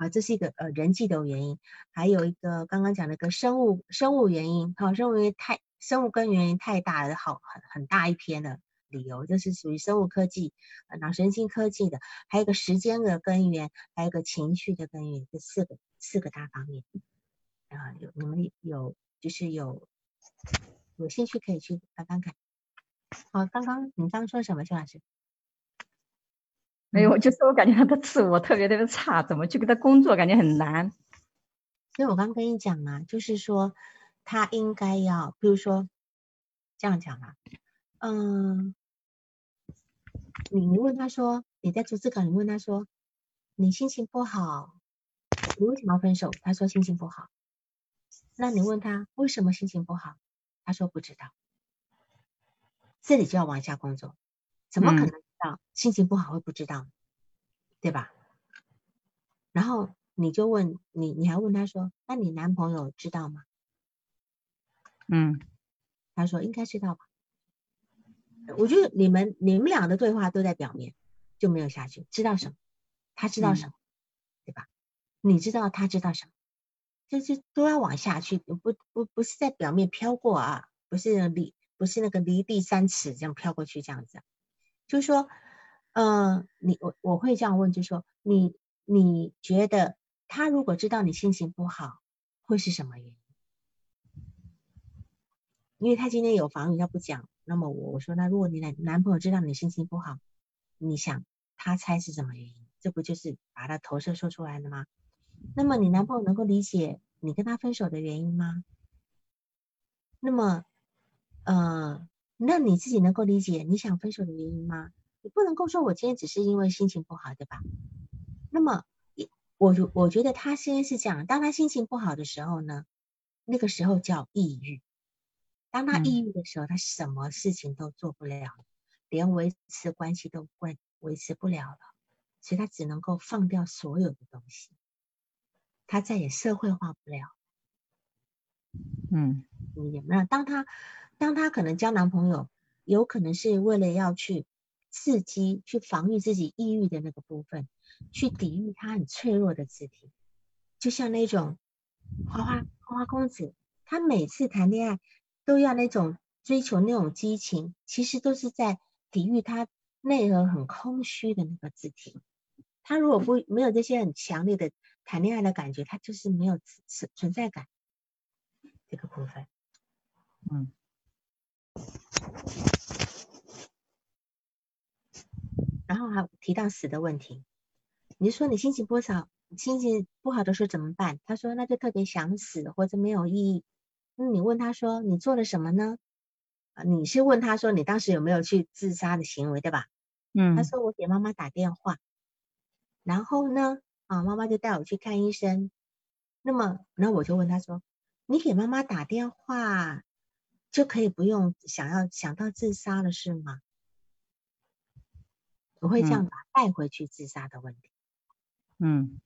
S1: 啊，这是一个呃人际的原因，还有一个刚刚讲的个生物生物原因，好，生物原因太生物根原因太大了，好很很大一篇的理由，就是属于生物科技脑神经科技的，还有一个时间的根源，还有一个情绪的根源，这四个四个大方面啊，有你们有就是有有兴趣可以去翻翻看。好，刚刚你刚说什么，邱老师？
S2: 没有，就是我感觉他的自我特别特别差，怎么去跟他工作，感觉很难。
S1: 所以我刚跟你讲嘛，就是说他应该要，比如说这样讲啊，嗯，你你问他说你在做这个，你问他说你心情不好，你为什么要分手？他说心情不好。那你问他为什么心情不好？他说不知道。这里就要往下工作，怎么可能？心情不好会不知道，对吧？然后你就问你，你还问他说：“那你男朋友知道吗？”
S2: 嗯，
S1: 他说应该知道吧。我觉得你们你们俩的对话都在表面，就没有下去。知道什么？他知道什么？对吧？你知道他知道什么？就是都要往下去，不不不是在表面飘过啊，不是离不是那个离地三尺这样飘过去这样子。就是说，嗯，你我我会这样问，就是说，你你觉得他如果知道你心情不好，会是什么原因？因为他今天有防御，他不讲。那么我我说，那如果你男男朋友知道你心情不好，你想他猜是什么原因？这不就是把他投射说出来了吗？那么你男朋友能够理解你跟他分手的原因吗？那么，呃。那你自己能够理解你想分手的原因吗？你不能够说我今天只是因为心情不好，对吧？那么，我我觉得他现在是这样，当他心情不好的时候呢，那个时候叫抑郁。当他抑郁的时候，他什么事情都做不了，连维持关系都维维持不了了，所以他只能够放掉所有的东西，他再也社会化不了。
S2: 嗯，
S1: 有没有？当他。当她可能交男朋友，有可能是为了要去刺激、去防御自己抑郁的那个部分，去抵御她很脆弱的肢体。就像那种花花花花公子，他每次谈恋爱都要那种追求那种激情，其实都是在抵御他内核很空虚的那个肢体。她如果不没有这些很强烈的谈恋爱的感觉，她就是没有存存在感这个部分。
S2: 嗯。
S1: 然后还提到死的问题，你说你心情不好，心情不好的时候怎么办？他说那就特别想死或者没有意义。那你问他说你做了什么呢？啊，你是问他说你当时有没有去自杀的行为，对吧？
S2: 嗯。
S1: 他说我给妈妈打电话，然后呢，啊，妈妈就带我去看医生。那么，那我就问他说，你给妈妈打电话？就可以不用想要想到自杀了是吗？我会这样把带回去自杀的问题。
S2: 嗯。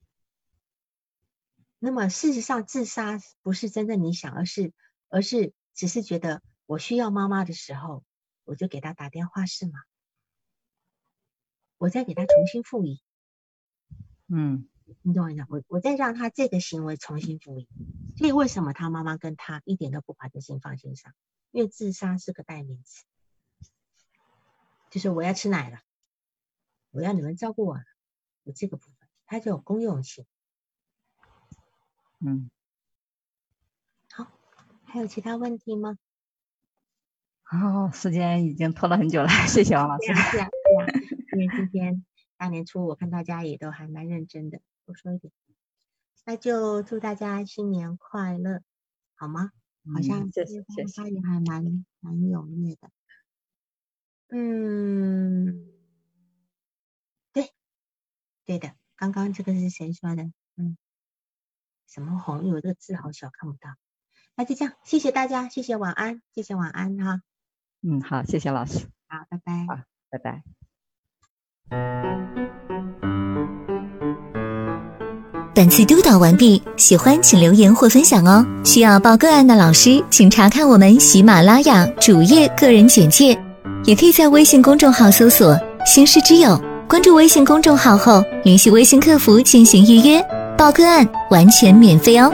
S1: 那么事实上，自杀不是真正你想，而是而是只是觉得我需要妈妈的时候，我就给她打电话是吗？我再给她重新复议。
S2: 嗯。
S1: 你懂我意思？我我再让他这个行为重新复议。所以为什么他妈妈跟他一点都不把这心放心上？因为自杀是个代名词，就是我要吃奶了，我要你们照顾我，有这个部分，它就有公用性。
S2: 嗯，
S1: 好，还有其他问题吗？
S2: 哦，时间已经拖了很久了，谢谢王老师。
S1: 是啊，是啊，是啊。因为今天大年初，我看大家也都还蛮认真的，多说一点。那就祝大家新年快乐，好吗？好像
S2: 谢谢谢谢
S1: 发言还蛮蛮踊跃的。嗯，对，对的，刚刚这个是谁说的？嗯，什么红？有这个字好小，看不到。那就这样，谢谢大家，谢谢晚安，谢谢晚安哈。
S2: 嗯，好，谢谢老师，
S1: 好，拜拜。
S2: 好，拜拜。
S3: 本次督导完毕，喜欢请留言或分享哦。需要报个案的老师，请查看我们喜马拉雅主页个人简介，也可以在微信公众号搜索“星师之友”，关注微信公众号后，联系微信客服进行预约，报个案完全免费哦。